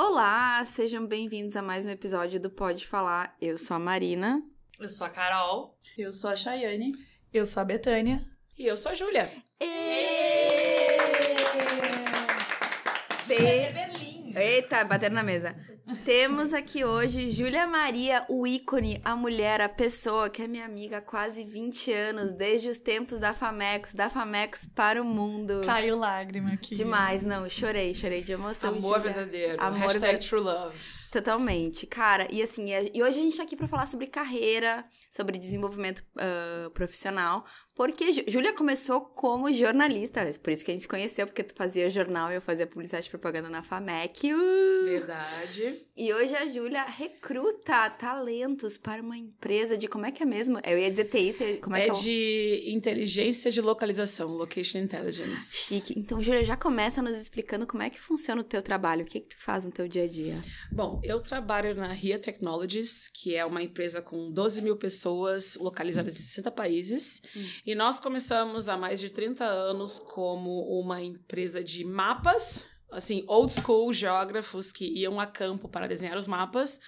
Olá, sejam bem-vindos a mais um episódio do Pode Falar. Eu sou a Marina. Eu sou a Carol. Eu sou a Chayane. Eu sou a Betânia. E eu sou a Júlia. Eita, batendo na mesa. Temos aqui hoje Júlia Maria, o ícone, a mulher, a pessoa que é minha amiga há quase 20 anos, desde os tempos da Famecos, da Famecos para o mundo. Caiu lágrima aqui. Demais, não, chorei, chorei de emoção. Amor Júlia. verdadeiro. Amor Hashtag ver- True Love. Totalmente. Cara, e assim, e hoje a gente tá aqui pra falar sobre carreira, sobre desenvolvimento ah, profissional, porque Jú- Júlia começou como jornalista, por isso que a gente se conheceu, porque tu fazia jornal e eu fazia publicidade e propaganda na FAMEC. Uh! Verdade. E hoje a Júlia recruta talentos para uma empresa de como é que é mesmo? Eu ia dizer TI, como é, É, que é o... de inteligência de localização, Location Intelligence. Chique. Então, Júlia, já começa nos explicando como é que funciona o teu trabalho, o que que tu faz no teu dia a dia. Bom, eu trabalho na RIA Technologies, que é uma empresa com 12 mil pessoas localizadas em 60 países. E nós começamos há mais de 30 anos como uma empresa de mapas. Assim, old school geógrafos que iam a campo para desenhar os mapas.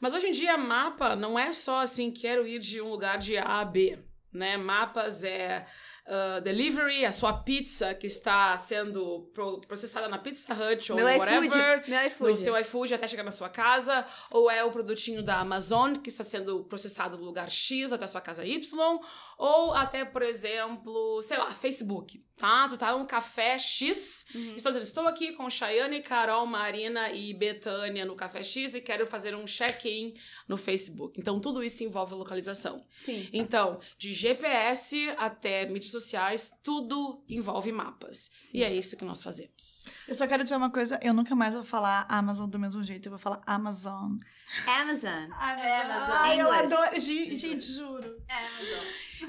Mas hoje em dia, mapa não é só assim, quero ir de um lugar de A a B. Né? Mapas é ah, delivery, a sua pizza que está sendo pro- processada na Pizza Hut ou Meu whatever iFood, meu no iFood. seu iFood até chegar na sua casa, ou é o produtinho da Amazon que está sendo processado no lugar X até a sua casa Y, ou até, por exemplo, sei lá, Facebook, tá? Tu tá num café X, Uhum. estou dizendo, estou aqui com Chayane, Carol, Marina e Betânia no café X e quero fazer um check-in no Facebook. Então, tudo isso envolve localização. Sim. Então, de GPS até mídias sociais, tudo envolve mapas. E é isso que nós fazemos. Eu só quero dizer uma coisa, eu nunca mais vou falar Amazon do mesmo jeito, eu vou falar Amazon. Amazon. Amazon. Ai, eu adoro. Gente, juro.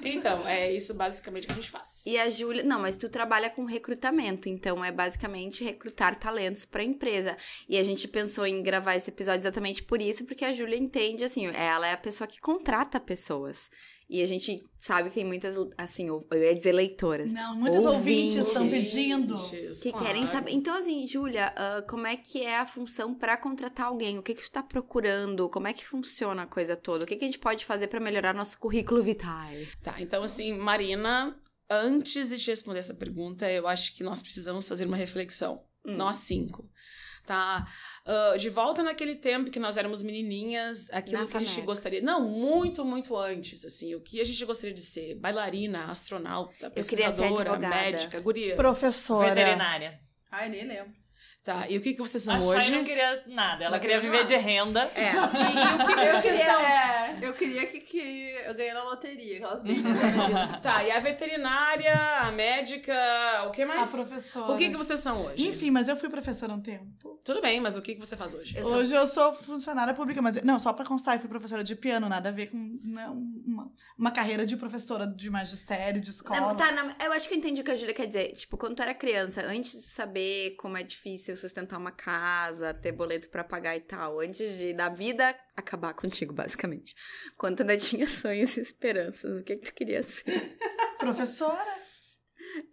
Então, é isso basicamente que a gente faz. E a Júlia, não, mas tu trabalha com recrutamento, então é basicamente recrutar talentos para a empresa. E a gente pensou em gravar esse episódio exatamente por isso, porque a Júlia entende assim, ela é a pessoa que contrata pessoas. E a gente sabe que tem muitas, assim, eu ia dizer leitoras, Não, muitos ouvintes Ouvintes. estão pedindo. Que claro. querem saber. Então, assim, Júlia, ah, como é que é a função para contratar alguém? O que que tu tá procurando? Como é que funciona a coisa toda? O que que a gente pode fazer para melhorar nosso currículo vitae? Tá, então assim, Marina, antes de te responder essa pergunta, eu acho que nós precisamos fazer uma reflexão. Hum. Nós cinco. Tá? Ah, de volta naquele tempo que nós éramos menininhas, aquilo Na que a gente gostaria. Não, muito, muito antes, assim. O que a gente gostaria de ser? Bailarina, astronauta, pesquisadora, médica, gurias. Professora. Veterinária. Ai, nem lembro. Tá, e o que, que vocês são A Chay hoje? não queria nada. Ela Não queria queria viver nada. de renda. É. E, e o que, que Eu vocês queria, são? é, eu queria que, que eu ganhei na loteria, aquelas imagina. Tá, e a veterinária, a médica, o que mais? A professora. O que, que vocês são hoje? Enfim, mas eu fui professora um tempo. Tudo bem, mas o que, que você faz hoje? Eu sou- Hoje eu sou funcionária pública, mas não, só pra constar, eu fui professora de piano, nada a ver com né, uma, uma carreira de professora de magistério, de escola. Não, tá, não, eu acho que eu entendi o que a Júlia quer dizer. Tipo, quando tu era criança, antes de saber como é difícil sustentar uma casa, ter boleto pra pagar e tal, antes de da vida acabar contigo, basicamente. Quando tu ainda tinha sonhos e esperanças, o que que tu queria ser? Professora?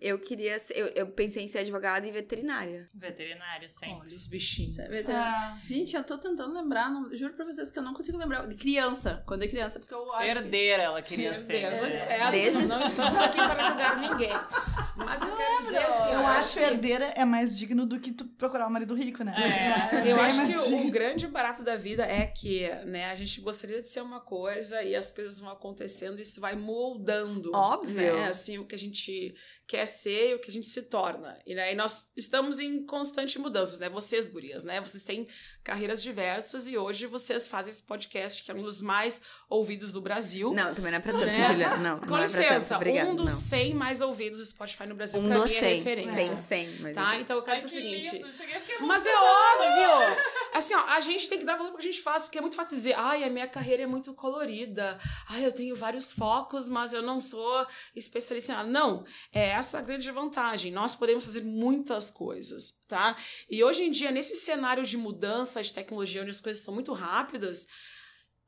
Eu queria ser, eu, eu pensei em ser advogada e veterinária. Veterinária, sempre. Olha os bichinhos. Ah, Gente, eu tô tentando lembrar, não- juro pra vocês que eu não consigo lembrar. De criança, quando é criança, porque eu acho. que- Herdeira ela queria ser. É, assim, Desde- não estamos aqui para julgar ninguém. Mas eu quero dizer assim, eu ó, acho herdeira é mais digno do que tu procurar um marido rico, né? É. Eu Bem acho que o, digno. o grande barato da vida é que, né, a gente gostaria de ser uma coisa e as coisas vão acontecendo e isso vai moldando. Óbvio. Né, assim, o que a gente quer ser e o que a gente se torna. E aí nós estamos em constante mudanças, né? Vocês, gurias, né? Vocês têm carreiras diversas e hoje vocês fazem esse podcast que é um dos mais ouvidos do Brasil. Não, também não é pra tanto, Né? Júlia. Não, Com não é licença, tanto. Obrigada, um dos não. 100 mais ouvidos do Spotify no Brasil Um pra dos mim é 100. referência. Tem 100, mas... Tá? Então eu quero Ai, o seguinte. lindo. Mas é óbvio! Assim, ó, a gente tem que dar valor pro que a gente faz, porque é muito fácil dizer, ai, a minha carreira é muito colorida, ai, eu tenho vários focos, mas eu não sou especialista em nada. Não, é essa a grande vantagem. Nós podemos fazer muitas coisas, tá? E hoje em dia, nesse cenário de mudança de tecnologia, onde as coisas são muito rápidas,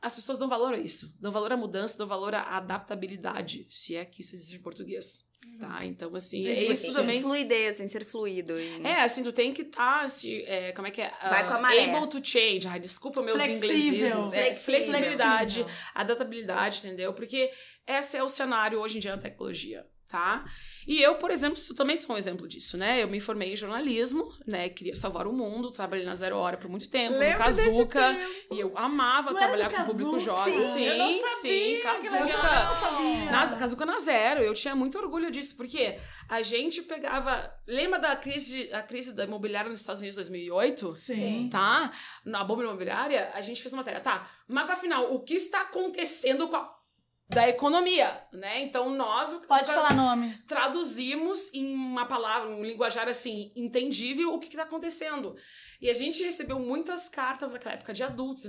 as pessoas dão valor a isso. Dão valor à mudança, dão valor à adaptabilidade, se é que isso existe em português. Tá? Então, assim, é isso assim, também. Fluidez, sem ser fluido. e- É, assim, tu tem que estar, é, como é que é? Vai Ah, com a maré. Able to change. Ai, desculpa meus Flexível. inglesismos. É, Flexível. flexibilidade, adaptabilidade, entendeu? Porque esse é o cenário hoje em dia na tecnologia, tá? E eu, por exemplo, também sou um exemplo disso, né? Eu me formei em jornalismo, né? Queria salvar o mundo, trabalhei na Zero Hora por muito tempo, Lembro no E eu amava trabalhar com o público jovem. Sim. Sim, sim, sabia. Na, Kazuca na zero, eu tinha muito orgulho disso, porque a gente pegava. Lembra da crise, a crise da imobiliária nos Estados Unidos de 2008? Sim. Tá? Na bomba imobiliária, a gente fez uma matéria. Tá, mas afinal, o que está acontecendo com a. Da economia, né? Então nós Pode falar nome. traduzimos em uma palavra, um linguajar assim, entendível, o que está acontecendo. E a gente recebeu muitas cartas naquela época de adultos.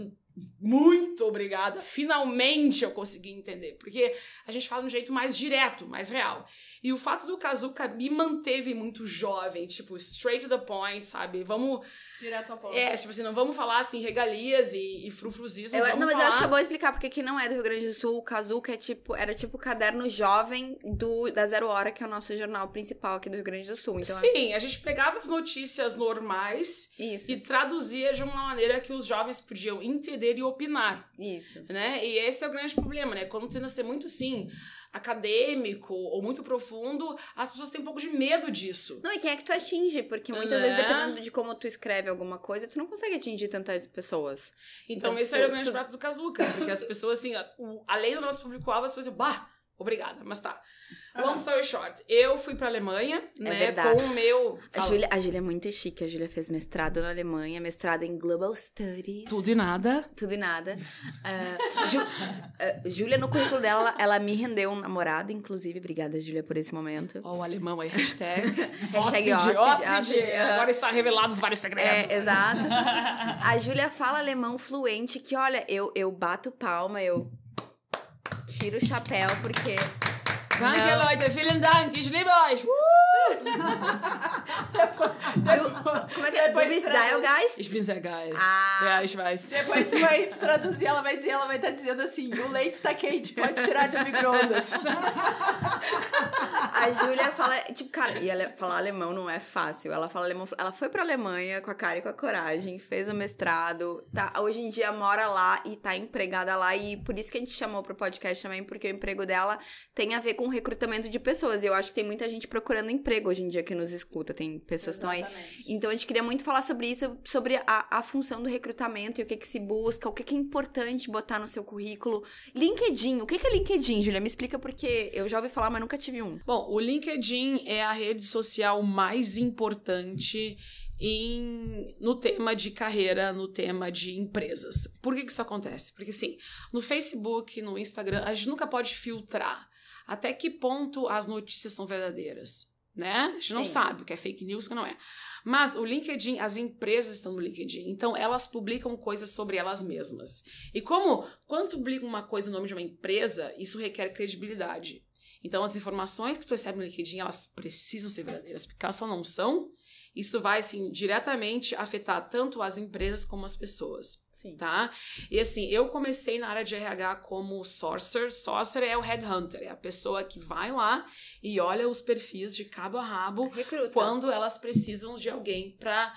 Muito obrigada. Finalmente eu consegui entender. Porque a gente fala de um jeito mais direto, mais real. E o fato do Kazuca me manteve muito jovem, tipo, straight to the point, sabe? Vamos. Direto ao ponto. É, tipo assim, não vamos falar assim, regalias e, e frufruzismo. Eu- vamos não, mas eu falar... acho que é bom explicar, porque quem não é do Rio Grande do Sul, o Kazuca é tipo, era tipo o caderno jovem do, da Zero Hora, que é o nosso jornal principal aqui do Rio Grande do Sul. Então, Sim, a gente pegava as notícias normais é isso. e traduzia de uma maneira que os jovens podiam entender e opinar. Isso. né? E esse é o grande problema, né? Quando tenta ser muito assim acadêmico ou muito profundo, as pessoas têm um pouco de medo disso. Não, e quem é que tu atinge? Porque muitas Né? vezes, dependendo de como tu escreve alguma coisa, tu não consegue atingir tantas pessoas. Então, Então, esse tipo, é o grande tu- prato do Kazuca, porque as pessoas assim, a- do nosso público-alvo, as pessoas dizem, bah, obrigada, mas tá. Long story short, eu fui pra Alemanha, né, É verdade. com o meu... A. Júlia, a Júlia é muito chique. A Júlia fez mestrado na Alemanha, mestrado em Global Studies. Tudo e nada. Tudo e nada. Ah, Ju- ah, Júlia, no currículo dela, ela me rendeu um namorado, inclusive. Obrigada, Júlia, por esse momento. Ó, o alemão aí, hashtag. Hashtag hóspede, hóspede, hóspede. aham. Agora está revelados vários segredos. É, exato. A Júlia fala alemão fluente que, olha, eu, eu bato palma, eu tiro o chapéu, porque. Danke, Não. Leute, vielen Dank, ich liebe euch. Uh! Du, como é que é? Depois guys? Ich bin sehr geil. Ah, Ja, ich weiß. Depois tu vai traduzir, ela vai dizer, ela vai estar dizendo assim, o leite está quente, pode tirar do micro-ondas. a Júlia fala, tipo, cara, e ela falar alemão não é fácil. Ela fala alemão, ela foi pra Alemanha com a cara e com a coragem, fez o mestrado, tá, hoje em dia mora lá e tá empregada lá e por isso que a gente chamou pro podcast também, porque o emprego dela tem a ver com recrutamento de pessoas. E eu acho que tem muita gente procurando emprego hoje em dia que nos escuta, tem pessoas que estão aí. Então a gente queria muito falar sobre isso, sobre a, a função do recrutamento e o que que se busca, o que que é importante botar no seu currículo. LinkedIn, o que que é LinkedIn, Julia? Me explica porque eu já ouvi falar, mas nunca tive um. Bom, o LinkedIn é a rede social mais importante em, no tema de carreira, no tema de empresas. Por que, que isso acontece? Porque, assim, no Facebook, no Instagram, a gente nunca pode filtrar até que ponto as notícias são verdadeiras, né? A gente não Sim. sabe o que é fake news, o que não é. Mas o LinkedIn, as empresas estão no LinkedIn, então elas publicam coisas sobre elas mesmas. E como, quando tu publica uma coisa no nome de uma empresa, isso requer credibilidade. Então, as informações que tu recebe no LinkedIn, elas precisam ser verdadeiras, porque elas não são, isso vai, assim, diretamente afetar tanto as empresas como as pessoas, Sim. tá? E, assim, eu comecei na área de RH como sourcer. Sourcer é o headhunter, é a pessoa que vai lá e olha os perfis de cabo a rabo Recruta. quando elas precisam de alguém para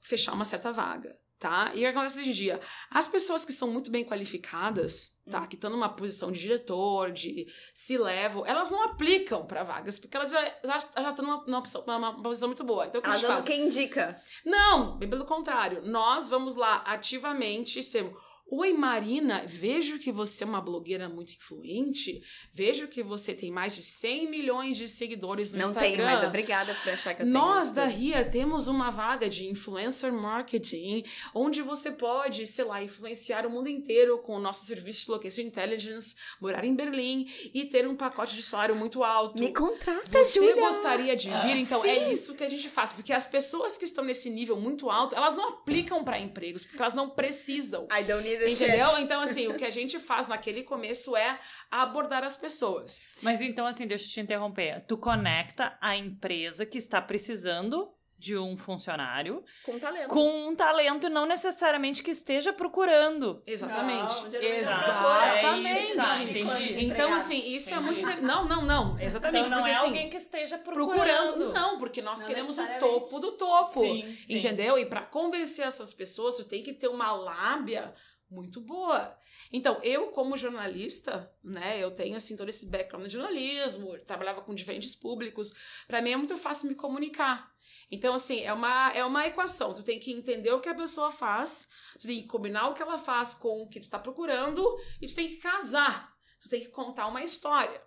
fechar uma certa vaga, tá? E o que acontece hoje em dia? As pessoas que são muito bem qualificadas, tá? Que estão numa posição de diretor, de C-level, elas não aplicam para vagas, porque elas já, já, já estão numa, numa, posição- numa posição muito boa. Então, o que a Elas gente faz? quem indica. Não, bem pelo contrário. Nós vamos lá ativamente ser. Oi, Marina, vejo que você é uma blogueira muito influente. Vejo que você tem mais de 100 milhões de seguidores no não Instagram. tenho, mas obrigada por achar que eu tenho. Nós da Here temos uma vaga de influencer marketing, onde você pode, sei lá, influenciar o mundo inteiro com o nosso serviço de location intelligence, morar em Berlim e ter um pacote de salário muito alto. Me contrata, Você Júlia. gostaria de vir? Então é Sim. isso que a gente faz, porque as pessoas que estão nesse nível muito alto, elas não aplicam para empregos, porque elas não precisam. I don't need Entendeu? Então, assim, o que a gente faz naquele começo é abordar as pessoas. Mas então, assim, deixa eu te interromper. Tu conecta a empresa que está precisando de um funcionário Com talento. com um talento não necessariamente que esteja procurando. Exatamente. Não, É Exatamente. isso, tá, entendi. Então, assim, isso é muito. Entendi. Não, não, não. Exatamente. Então não porque, é assim, alguém que esteja procurando. procurando. Não, porque nós Não queremos o topo do topo. Sim, sim. Entendeu? E pra convencer essas pessoas, tu tem que ter uma lábia muito boa. Então, eu como jornalista, né, eu tenho assim todo esse background de jornalismo, trabalhava com diferentes públicos, Pra mim é muito fácil me comunicar. Então, assim, é uma, é uma equação. Tu tem que entender o que a pessoa faz, tu tem que combinar o que ela faz com o que tu tá procurando e tu tem que casar. Tu tem que contar uma história.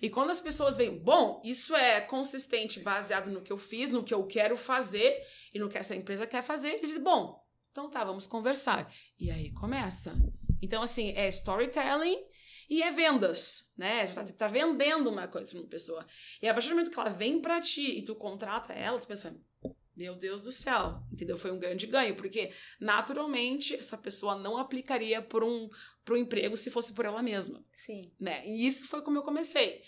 E quando as pessoas veem, bom, isso é consistente, baseado no que eu fiz, no que eu quero fazer e no que essa empresa quer fazer, eles dizem, bom, então tá, vamos conversar. E aí começa. Então, assim, é storytelling e é vendas, né? Tá, tá vendendo uma coisa pra uma pessoa. E a partir do momento que ela vem pra ti e tu contrata ela, tu pensa, meu Deus do céu, entendeu? Foi um grande ganho, porque naturalmente essa pessoa não aplicaria por um, um emprego se fosse por ela mesma Sim. né? E isso foi como eu comecei.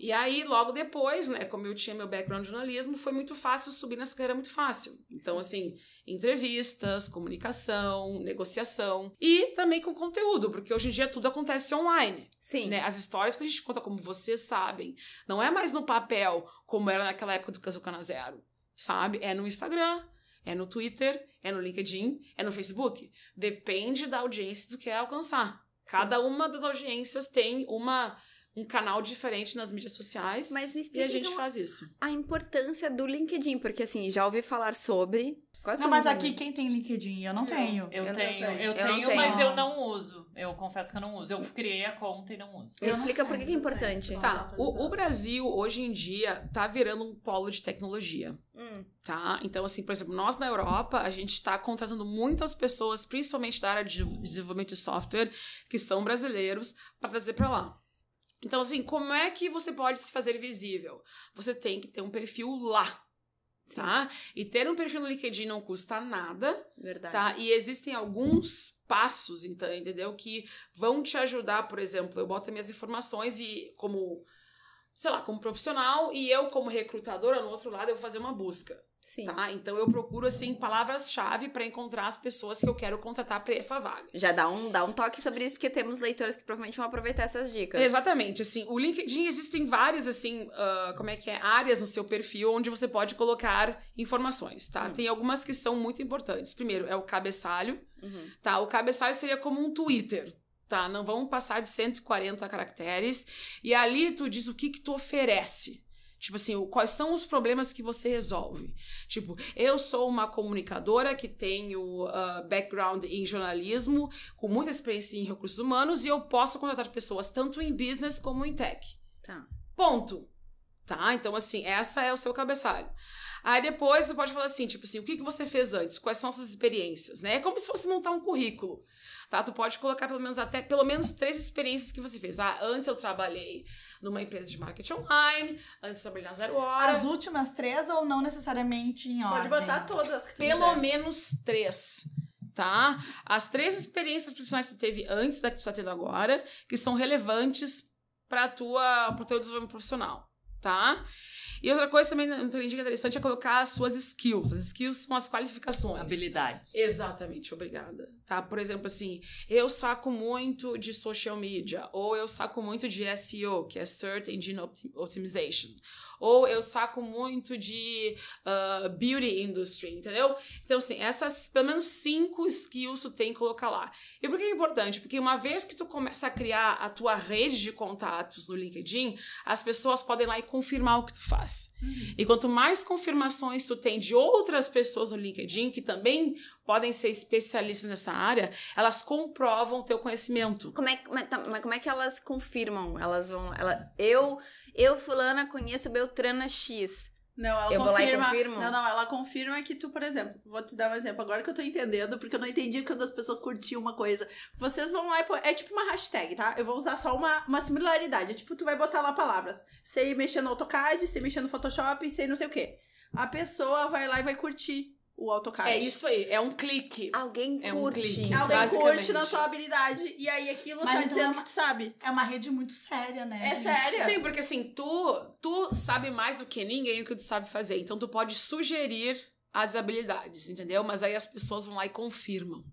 E aí, logo depois, né, como eu tinha meu background de jornalismo, foi muito fácil subir nessa carreira muito fácil. Então, assim, entrevistas, comunicação, negociação e também com conteúdo, porque hoje em dia tudo acontece online. Sim. Né? As histórias que a gente conta, como vocês sabem, não é mais no papel, como era naquela época do Kazucana Zero, sabe? É no Instagram, é no Twitter, é no LinkedIn, é no Facebook. Depende da audiência que tu quer alcançar. Cada uma das audiências tem uma, um canal diferente nas mídias sociais Mas me e explica a gente então, faz isso. a importância do LinkedIn, porque assim, já ouvi falar sobre. Qual o Não, mas aqui quem tem LinkedIn? Eu não Eu. tenho. Eu, Eu tenho, tenho. eu Eu tenho, tenho. mas eu não uso. Eu confesso que eu não uso. Eu criei a conta e não uso. Me explica por que, que é importante. Tá, o, o Brasil, hoje em dia, tá virando um polo de tecnologia. Hum, tá? Então, assim, por exemplo, nós na Europa, a gente está contratando muitas pessoas, principalmente da área de desenvolvimento de software, que são brasileiros, para trazer para lá. Então, assim, como é que você pode se fazer visível? Você tem que ter um perfil lá, tá? E ter um perfil no LinkedIn não custa nada, verdade. tá? E existem alguns passos, então, entendeu? Que vão te ajudar, por exemplo, eu boto as minhas informações e como, sei lá, como profissional e eu como recrutadora, no outro lado, eu vou fazer uma busca. Sim. Tá? Então eu procuro assim palavras-chave para encontrar as pessoas que eu quero contratar para essa vaga. Já dá um, dá um toque sobre isso, porque temos leitoras que provavelmente vão aproveitar essas dicas. Exatamente, assim, o LinkedIn existem várias assim, ah, como é que é, áreas no seu perfil onde você pode colocar informações, tá? Hum. Tem algumas que são muito importantes. Primeiro é o cabeçalho, Uhum. tá? O cabeçalho seria como um Twitter, tá? Não vamos passar de 140 caracteres e ali tu diz o que que tu oferece. Tipo assim, quais são os problemas que você resolve? Tipo, eu sou uma comunicadora que tenho ah, background em jornalismo, com muita experiência em recursos humanos, e eu posso contratar pessoas tanto em business como em tech. Tá. Ponto. Tá? Então, assim, essa é o seu cabeçalho. Aí depois você pode falar assim, tipo assim, o que, que você fez antes? Quais são as suas experiências? Né? É como se fosse montar um currículo. Tá? Tu pode colocar pelo menos até pelo menos três experiências que você fez. Ah, antes eu trabalhei numa empresa de marketing online, antes eu trabalhei na Zero Hora. As últimas três ou não necessariamente em Pode ordem? botar todas que tu Pelo quiser. menos três. Tá? As três experiências profissionais que tu teve antes da que tu tá tendo agora, que são relevantes para tua pro teu desenvolvimento profissional, tá? E outra coisa também, um trending interessante é colocar as suas skills. As skills são as qualificações. Habilidades. Exatamente, obrigada. Tá? Por exemplo, assim, eu saco muito de social media, ou eu saco muito de SEO, que é Search Engine Opti- Optimization, ou eu saco muito de ah, beauty industry, entendeu? Então, assim, essas pelo menos cinco skills tu tem que colocar lá. E por que é importante? Porque uma vez que tu começa a criar a tua rede de contatos no LinkedIn, as pessoas podem ir lá e confirmar o que tu faz. E quanto mais confirmações tu tem de outras pessoas no LinkedIn que também podem ser especialistas nessa área, elas comprovam teu conhecimento. Como é, mas, tá, mas como é que elas confirmam? Elas vão. Ela, eu, eu, fulana, conheço Beltrana X. Não, ela Eu vou lá e confirma. Não, não, ela confirma que tu, por exemplo, vou te dar um exemplo agora que eu tô entendendo, porque eu não entendi quando as pessoas curtiam uma coisa. Vocês vão lá e pô, é tipo uma hashtag, tá? Eu vou usar só uma, uma similaridade. É tipo, tu vai botar lá palavras. Sei mexer no AutoCAD, sei mexer no Photoshop, sei não sei o quê. A pessoa vai lá e vai curtir o AutoCAD. É isso aí, é um clique. Alguém É um curte. clique. Alguém curte na sua habilidade e aí aquilo Mas tá então dizendo é uma- que tu sabe. É uma rede muito séria, né? É sério. Sim, porque assim, tu, tu sabe mais do que ninguém o que tu sabe fazer. Então tu pode sugerir as habilidades, entendeu? Mas aí as pessoas vão lá e confirmam.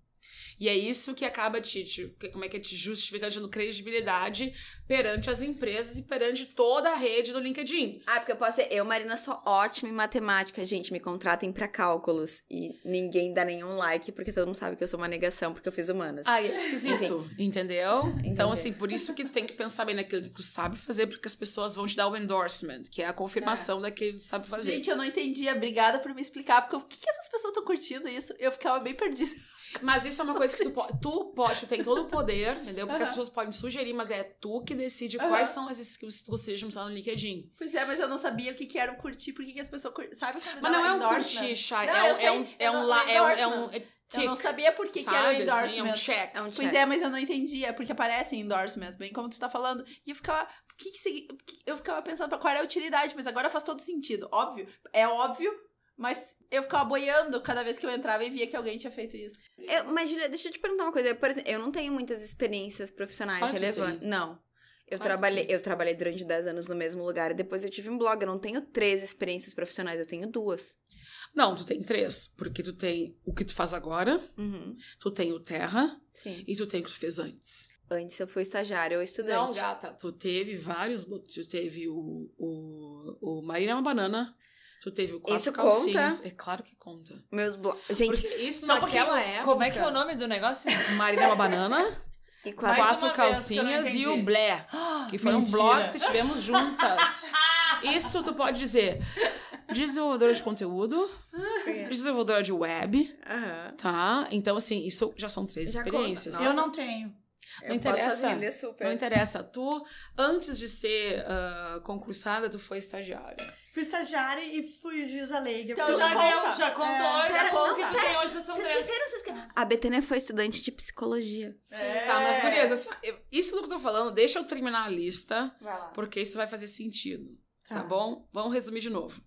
E é isso que acaba te, te que- como é que é te justificando, credibilidade perante as empresas e perante toda a rede do LinkedIn. Ah, porque eu posso ser. Eu, Marina, sou ótima em matemática. Gente, me contratem pra cálculos. E ninguém dá nenhum like, porque todo mundo sabe que eu sou uma negação, porque eu fiz humanas. Aí é esquisito, entendeu? Então, Entendi. assim, por isso que tu tem que pensar bem naquilo que tu sabe fazer, porque as pessoas vão te dar o endorsement, que é a confirmação daquilo que tu sabe fazer. Gente, eu não entendi. Obrigada por me explicar, porque o que, que essas pessoas estão curtindo isso? Eu ficava bem perdida. Mas isso é uma coisa que tu, po- tu pode, tu tem todo o poder, entendeu? Porque as Aham. pessoas podem sugerir, mas é tu que decide Aham. quais são as skills que tu gostaria de mostrar no LinkedIn. Pois é, mas eu não sabia o que, que era o curtir, por que, as pessoas curtem. Sabe quando Mas não é um endorsement? curtir, Chay, Não, é, um- é um, um, lá- é um, é um Eu não sabia por que, que era o? Assim, endorsement. é um check. É um Pois check. é, mas eu não entendia, porque aparece endorsement, bem como tu tá falando. E eu ficava. Que que que- eu ficava pensando pra qual era a utilidade, mas agora faz todo sentido. Óbvio. É óbvio, mas eu ficava boiando cada vez que eu entrava e via que alguém tinha feito isso. Eu- mas, Julia, deixa eu te perguntar uma coisa. Por exemplo, eu não tenho muitas experiências profissionais que relevantes. Não. Eu trabalhei, eu trabalhei durante 10 anos no mesmo lugar e depois eu tive um blog. Eu não tenho três experiências profissionais, eu tenho duas. Não, tu tem três, porque tu tem o que tu faz agora, Uhum. tu tem o terra Sim. e tu tem o que tu fez antes. Antes eu fui estagiária ou estudante. Não, gata, tu teve vários, tu teve o, o, o Marina é uma banana, tu teve quatro Isso calcinhas. É claro que conta. Meus blogs. Gente, Porque isso Só naquela época... como é que é o nome do negócio? Marina é uma banana, e quatro. quatro calcinhas e o blé. Que foram Mentira. blogs que tivemos juntas. Isso tu pode dizer desenvolvedora de conteúdo, desenvolvedora de web, Aham. tá? Então, assim, isso já são três Já experiências. conta. Eu não tenho. Não Eu interessa. Posso fazer render super. Não interessa. Tu, antes de ser ah, concursada, tu foi estagiária. Fui estagiária e fui juíza leiga. Então já conta. deu, já contou. É, já contou que tu tem hoje, já são Vocês três. esqueceram, vocês esqueceram. A Betânia foi estudante de psicologia. É. Tá, mas beleza. assim, isso do que eu tô falando, deixa eu terminar a lista, Vai lá. porque isso vai fazer sentido. Tá, Tá. bom? Vamos resumir de novo.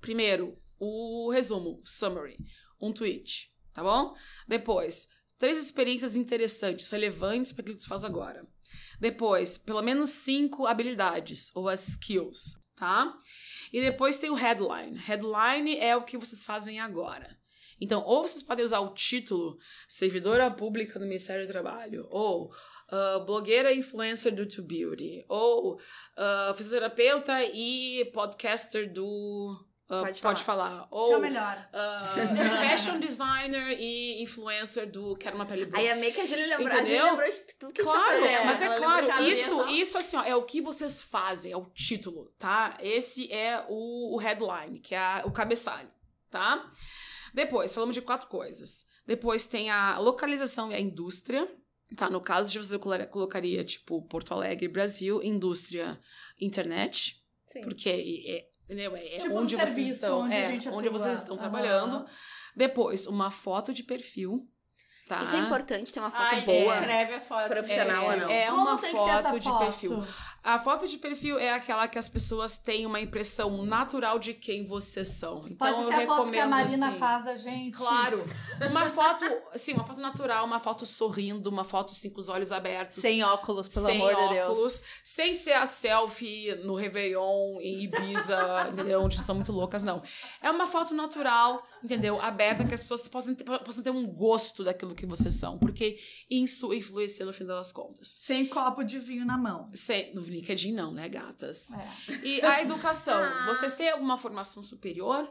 Primeiro, o resumo, summary, um tweet, tá bom? Depois, três experiências interessantes, relevantes para aquilo que tu faz agora. Depois, pelo menos cinco habilidades ou as skills, tá? E depois tem o headline. Headline é o que vocês fazem agora. Então, ou vocês podem usar o título servidora pública do Ministério do Trabalho, ou ah, blogueira influencer do To Beauty, ou ah, fisioterapeuta e podcaster do ah, Pode pode falar. falar. Isso é o Ou melhor. ah, fashion designer e influencer do Quero uma pele boa. Aí amei que a Julia lembrou. A Entendeu? lembrou de tudo que a gente Claro, fazendo. mas é ela claro, isso, isso assim, ó, é o que vocês fazem, é o título, tá? Esse é o, o headline, que é a- o cabeçalho, tá? Depois, falamos de quatro coisas. Depois tem a localização e a indústria, tá? No caso de você colo- colocaria, tipo, Porto Alegre, Brasil, indústria, internet, Sim. porque é, é, entendeu? É Tipo um onde vocês serviço, estão, onde a é, gente onde vocês estão Aham. trabalhando. Depois, uma foto de perfil, tá? Isso é importante, ter uma foto Ai, boa. escreve a foto. Profissional ou não? É Como uma tem que ser essa foto de foto? perfil. A foto de perfil é aquela que as pessoas têm uma impressão natural de quem vocês são. Então Pode eu ser a foto que a Marina assim, faz da gente. Claro. Uma foto, sim, uma foto natural, uma foto sorrindo, uma foto assim com os olhos abertos. Sem óculos, pelo sem amor de Deus. óculos, sem ser a selfie no Réveillon, em Ibiza, entendeu? Onde estão muito loucas, não. É uma foto natural, entendeu? Aberta, que as pessoas possam ter, possam ter um gosto daquilo que vocês são. Porque isso influencia no fim das contas. Sem copo de vinho na mão. Sem, no LinkedIn não, né, gatas? É. E a educação, Ah. vocês têm alguma formação superior?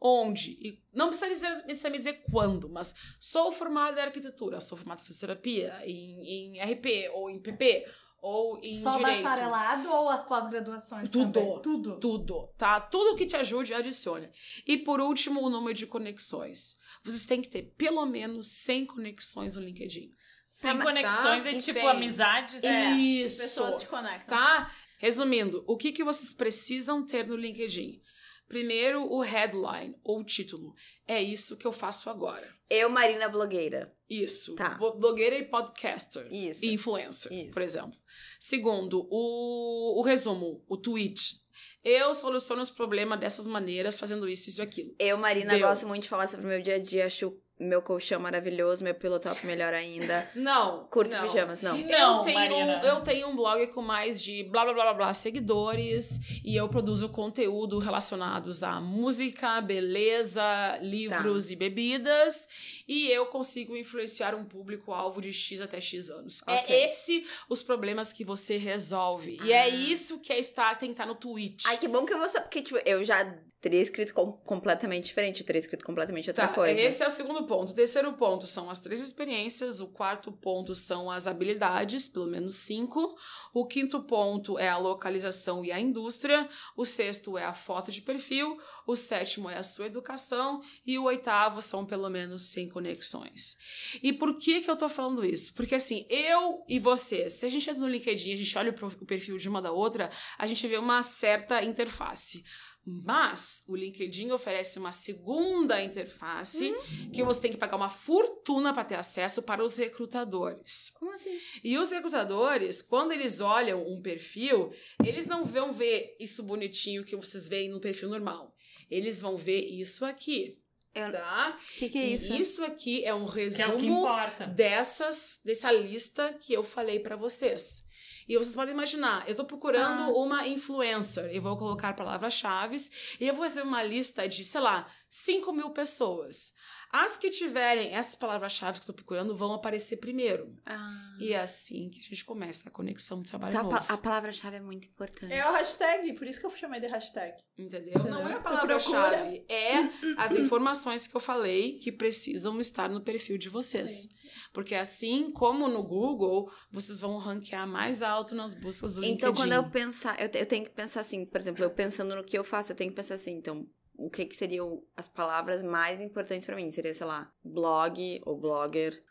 Onde? E não precisa dizer, precisa me dizer quando, mas sou formada em arquitetura, sou formada em fisioterapia, em, em RP, ou em PP, ou em Só direito. bacharelado ou as pós-graduações Tudo. também? Tudo. Tudo, tá? Tudo que te ajude, adicione. E por último, o número de conexões. Vocês têm que ter pelo menos 100 conexões no LinkedIn. Sem Tá, conexões tá, é tipo sem. amizades. É, As Isso. pessoas te conectam. Tá? Resumindo, o que, que vocês precisam ter no LinkedIn? Primeiro, o headline ou o título. É isso que eu faço agora. Eu, Marina Blogueira. Isso. Tá. Blogueira e podcaster. Isso. E influencer, Isso. por exemplo. Segundo, o, o resumo, o tweet. Eu soluciono os problemas dessas maneiras, fazendo isso, isso e aquilo. Eu, Marina, Deu. gosto muito de falar sobre o meu dia a dia. Acho meu colchão maravilhoso, meu pilotop melhor ainda. Não. Curto não. pijamas, não. Não, eu, tenho, Marina. eu tenho um blog com mais de blá blá blá blá, blá seguidores e eu produzo conteúdo relacionados a música, beleza, livros Tá. e bebidas e eu consigo influenciar um público-alvo de X até X anos. Ok. É esse os problemas que você resolve. E é Ah. isso que é estar, tem que estar no Twitch. Ai, que bom que eu vou saber, porque tipo, eu já teria escrito com- completamente diferente, eu teria escrito completamente outra Tá, coisa. esse é o segundo ponto. O terceiro ponto são as três experiências. O quarto ponto são as habilidades, pelo menos cinco. O quinto ponto é a localização e a indústria. O sexto é a foto de perfil. O sétimo é a sua educação. E o oitavo são pelo menos 100 conexões. E por que que eu tô falando isso? Porque assim, eu e você, se a gente entra no LinkedIn, a gente olha o perfil de uma da outra, a gente vê uma certa interface. Mas o LinkedIn oferece uma segunda interface que você tem que pagar uma fortuna para ter acesso para os recrutadores. Como assim? E os recrutadores, quando eles olham um perfil, eles não vão ver isso bonitinho que vocês veem no perfil normal. Eles vão ver isso aqui, Eu- tá? O que, que é E isso? isso aqui é um Que é o que resumo importa. dessas dessa lista que eu falei pra vocês. E vocês podem imaginar, eu tô procurando Ah. uma influencer, eu vou colocar palavras-chave e eu vou fazer uma lista de, sei lá, 5 mil pessoas. As que tiverem essas palavras-chave que eu tô procurando vão aparecer primeiro. Ah. E é assim que a gente começa a conexão do trabalho Então, a, novo. pa- a palavra-chave é muito importante. É o hashtag, por isso que eu chamei de hashtag. Entendeu? Não é a palavra-chave, é as informações que eu falei que precisam estar no perfil de vocês. Sim. Porque assim como no Google, vocês vão ranquear mais alto nas buscas do LinkedIn. Então, quando eu pensar, eu, eu tenho que pensar assim, por exemplo, eu pensando no que eu faço, eu tenho que pensar assim, então, o que que seriam as palavras mais importantes pra mim? Seria, sei lá, blog ou blogger,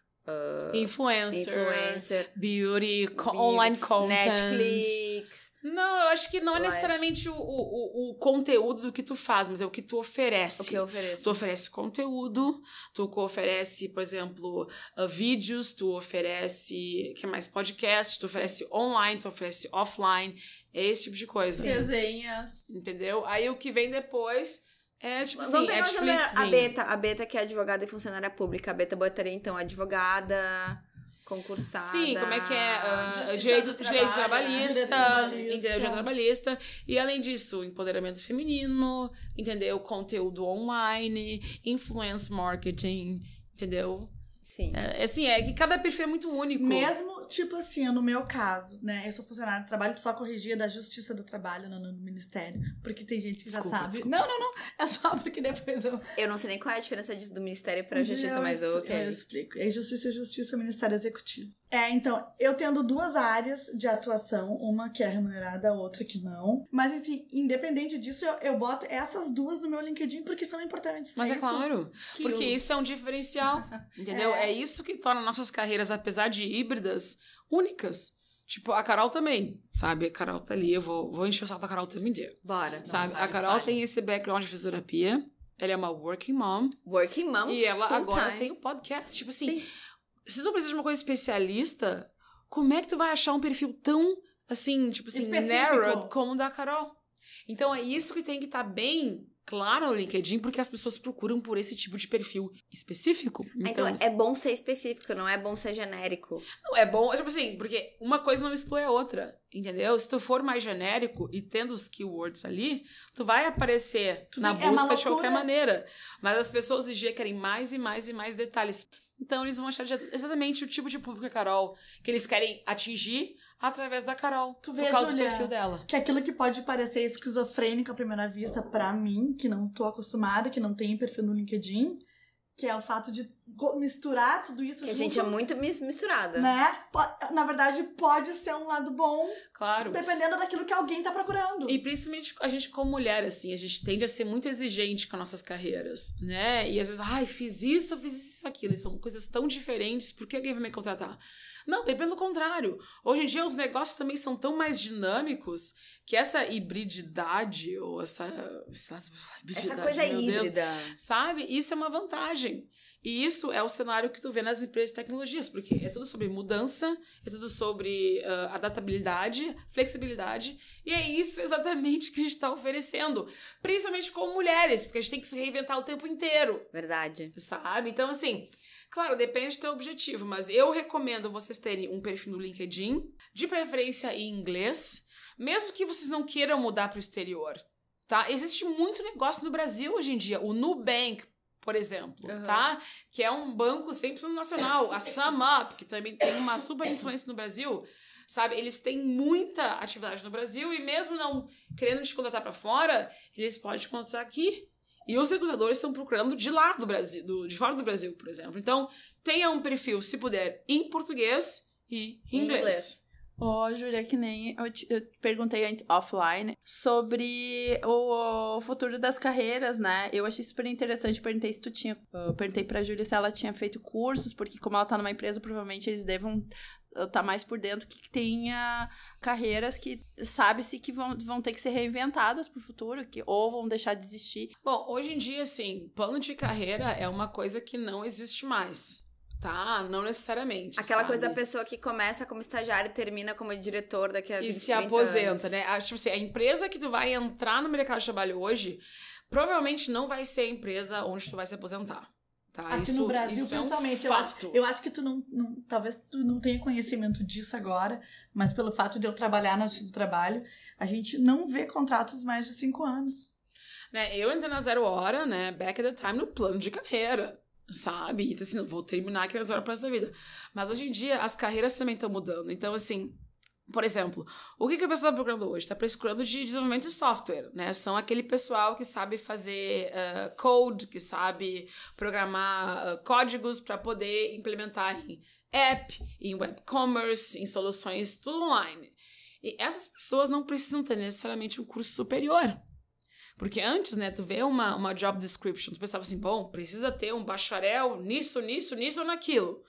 Influencer, influencer, beauty, co- Beauty, online content. Netflix. Não, eu acho que não é necessariamente o, o, o conteúdo do que tu faz, mas é o que tu oferece. O que eu ofereço. Tu oferece conteúdo, tu oferece, por exemplo, uh, vídeos, tu oferece, que mais? Podcast, tu oferece online, tu oferece offline, é esse tipo de coisa. Resenhas. Entendeu? Aí o que vem depois é tipo assim, Vamos pegar Netflix. a. Beta, a Beta que é advogada e funcionária pública. A Beta botaria, então, advogada, concursada. Sim, como é que é? Justiça direito, direito trabalhista, direito trabalhista. entendeu? Direito trabalhista. E além disso, empoderamento feminino, entendeu? Conteúdo online, influence marketing, entendeu? Sim. É, assim, é que cada perfil é muito único. Mesmo, tipo assim, no meu caso, né? Eu sou funcionária de trabalho, só corrigia da Justiça do Trabalho no, no Ministério. Porque tem gente que Desculpa, já sabe. desculpa, não, não, não. É só porque depois eu. Eu não sei nem qual é a diferença disso do Ministério pra Um Justiça, dia mas eu, ok. Eu explico. É Justiça é Justiça, Ministério Executivo. É, então, eu tendo duas áreas de atuação, uma que é remunerada, a outra que não. Mas, enfim, independente disso, eu, eu boto essas duas no meu LinkedIn porque são importantes. Mas é isso. claro, porque isso é um diferencial, entendeu? É. É. isso que torna nossas carreiras, apesar de híbridas, únicas. Tipo, a Carol também, sabe? A Carol tá ali, eu vou, vou encher o saco da Carol o tempo inteiro. Bora. Sabe? fale, a Carol tem esse background de fisioterapia. Ela é uma working mom. Working mom. e ela agora time. tem um podcast. Tipo assim, Sim. se tu precisa de uma coisa especialista, como é que tu vai achar um perfil tão, assim, tipo assim, Específico. narrowed como o da Carol? Então é isso que tem que estar bem claro no LinkedIn, porque as pessoas procuram por esse tipo de perfil específico. Então, é bom ser específico, não é bom ser genérico. Não, é bom, tipo assim, porque uma coisa não exclui a outra, entendeu? Se tu for mais genérico e tendo os keywords ali, tu vai aparecer Tu na é busca de qualquer maneira. Mas as pessoas hoje em dia querem mais e mais e mais detalhes. Então eles vão achar exatamente o tipo de público que a Carol, que eles querem atingir através da Carol, Tu por vê, causa Julia, do perfil dela. Que é aquilo que pode parecer esquizofrênico à primeira vista pra mim, que não tô acostumada, que não tem perfil no LinkedIn, que é o fato de misturar tudo isso Que a junto, gente é muito mis- misturada. né? Na verdade, pode ser um lado bom, Claro. dependendo daquilo que alguém tá procurando. E principalmente a gente como mulher, assim, a gente tende a ser muito exigente com nossas carreiras, né? E às vezes, ai, fiz isso, fiz isso, aquilo. E são coisas tão diferentes, por que alguém vai me contratar? Não, bem pelo contrário. Hoje em dia os negócios também são tão mais dinâmicos que essa hibrididade, ou essa... Essa, Essa hibrididade, coisa meu Deus, híbrida. sabe? Isso é uma vantagem. E isso é o cenário que tu vê nas empresas de tecnologias, porque é tudo sobre mudança, é tudo sobre uh, adaptabilidade, flexibilidade, e é isso exatamente que a gente está oferecendo, principalmente com mulheres, porque a gente tem que se reinventar o tempo inteiro. Verdade. Sabe? Então, assim, Claro, depende do teu objetivo, mas eu recomendo vocês terem um perfil no LinkedIn, de preferência em inglês, mesmo que vocês não queiram mudar para o exterior. Tá? Existe muito negócio no Brasil hoje em dia. O Nubank, por exemplo, uhum. tá? Que é um banco 100% nacional. A SumUp, que também tem uma super influência no Brasil, sabe? Eles têm muita atividade no Brasil e mesmo não querendo te contratar para fora, eles podem te contratar aqui. E os recrutadores estão procurando de lá do Brasil, do, de fora do Brasil, por exemplo. Então, tenha um perfil, se puder, em português e em inglês. inglês. Ô, oh, Júlia, que nem eu, te, eu perguntei antes offline sobre o, o, futuro das carreiras, né? Eu achei super interessante, perguntei se tu tinha. Eu perguntei pra Júlia se ela tinha feito cursos, porque como ela tá numa empresa, provavelmente eles devam estar tá mais por dentro que tenha carreiras que sabe-se que vão, vão ter que ser reinventadas para o futuro, que ou vão deixar de existir. Bom, hoje em dia, assim, plano de carreira é uma coisa que não existe mais. Tá, não necessariamente. Aquela sabe? coisa, a pessoa que começa como estagiário e termina como diretor daqui a 20 E se aposenta, anos. né? A, tipo assim, a empresa que tu vai entrar no mercado de trabalho hoje, provavelmente não vai ser a empresa onde tu vai se aposentar. Tá, Aqui isso, no Brasil, principalmente, é um eu, acho, eu acho que tu não, não, Talvez tu não tenha conhecimento disso agora, mas pelo fato de eu trabalhar no do trabalho, a gente não vê contratos mais de cinco anos. Né, eu entrei na zero hora, né? Back at the time, no plano de carreira. Sabe? Então, assim, não vou terminar aqui na zero hora da vida. Mas hoje em dia, as carreiras também estão mudando. Então, assim, por exemplo, o que, que a pessoa está procurando hoje? Está procurando de desenvolvimento de software, né? São aquele pessoal que sabe fazer uh, code, que sabe programar uh, códigos para poder implementar em app, em web commerce, em soluções tudo online. E essas pessoas não precisam ter necessariamente um curso superior. Porque antes, né, tu vê uma, uma job description, tu pensava assim, bom, precisa ter um bacharel nisso, nisso, nisso ou naquilo.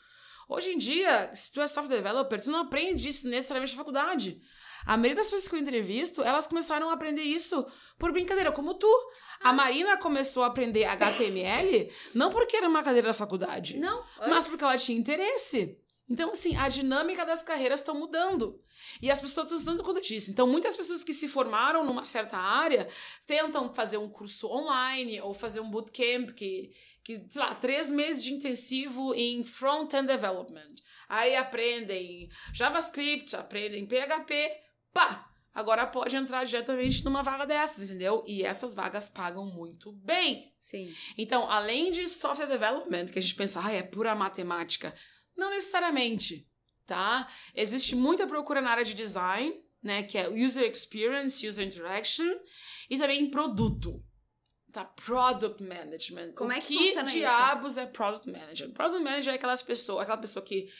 Hoje em dia, se tu é software developer, tu não aprende isso necessariamente na faculdade. A maioria das pessoas que eu entrevisto, elas começaram a aprender isso por brincadeira, como tu. A. Marina começou a aprender HTML não porque era uma cadeira da faculdade. Não. Mas porque ela tinha interesse. Então, assim, a dinâmica das carreiras estão mudando. E as pessoas estão se dando conta disso. Então, muitas pessoas que se formaram numa certa área tentam fazer um curso online ou fazer um bootcamp que que, sei lá, três meses de intensivo em front-end development. Aí aprendem JavaScript, aprendem PHP, pá! Agora pode entrar diretamente numa vaga dessas, entendeu? E essas vagas pagam muito bem. Sim. Então, além de software development, que a gente pensa, ah, é pura matemática. Não necessariamente, tá? Existe muita procura na área de design, né? Que é user experience, user interaction, e também produto. Tá, product management. Como o é que, que funciona diabos isso? é product management? Product manager é aquelas pessoas, aquela pessoa que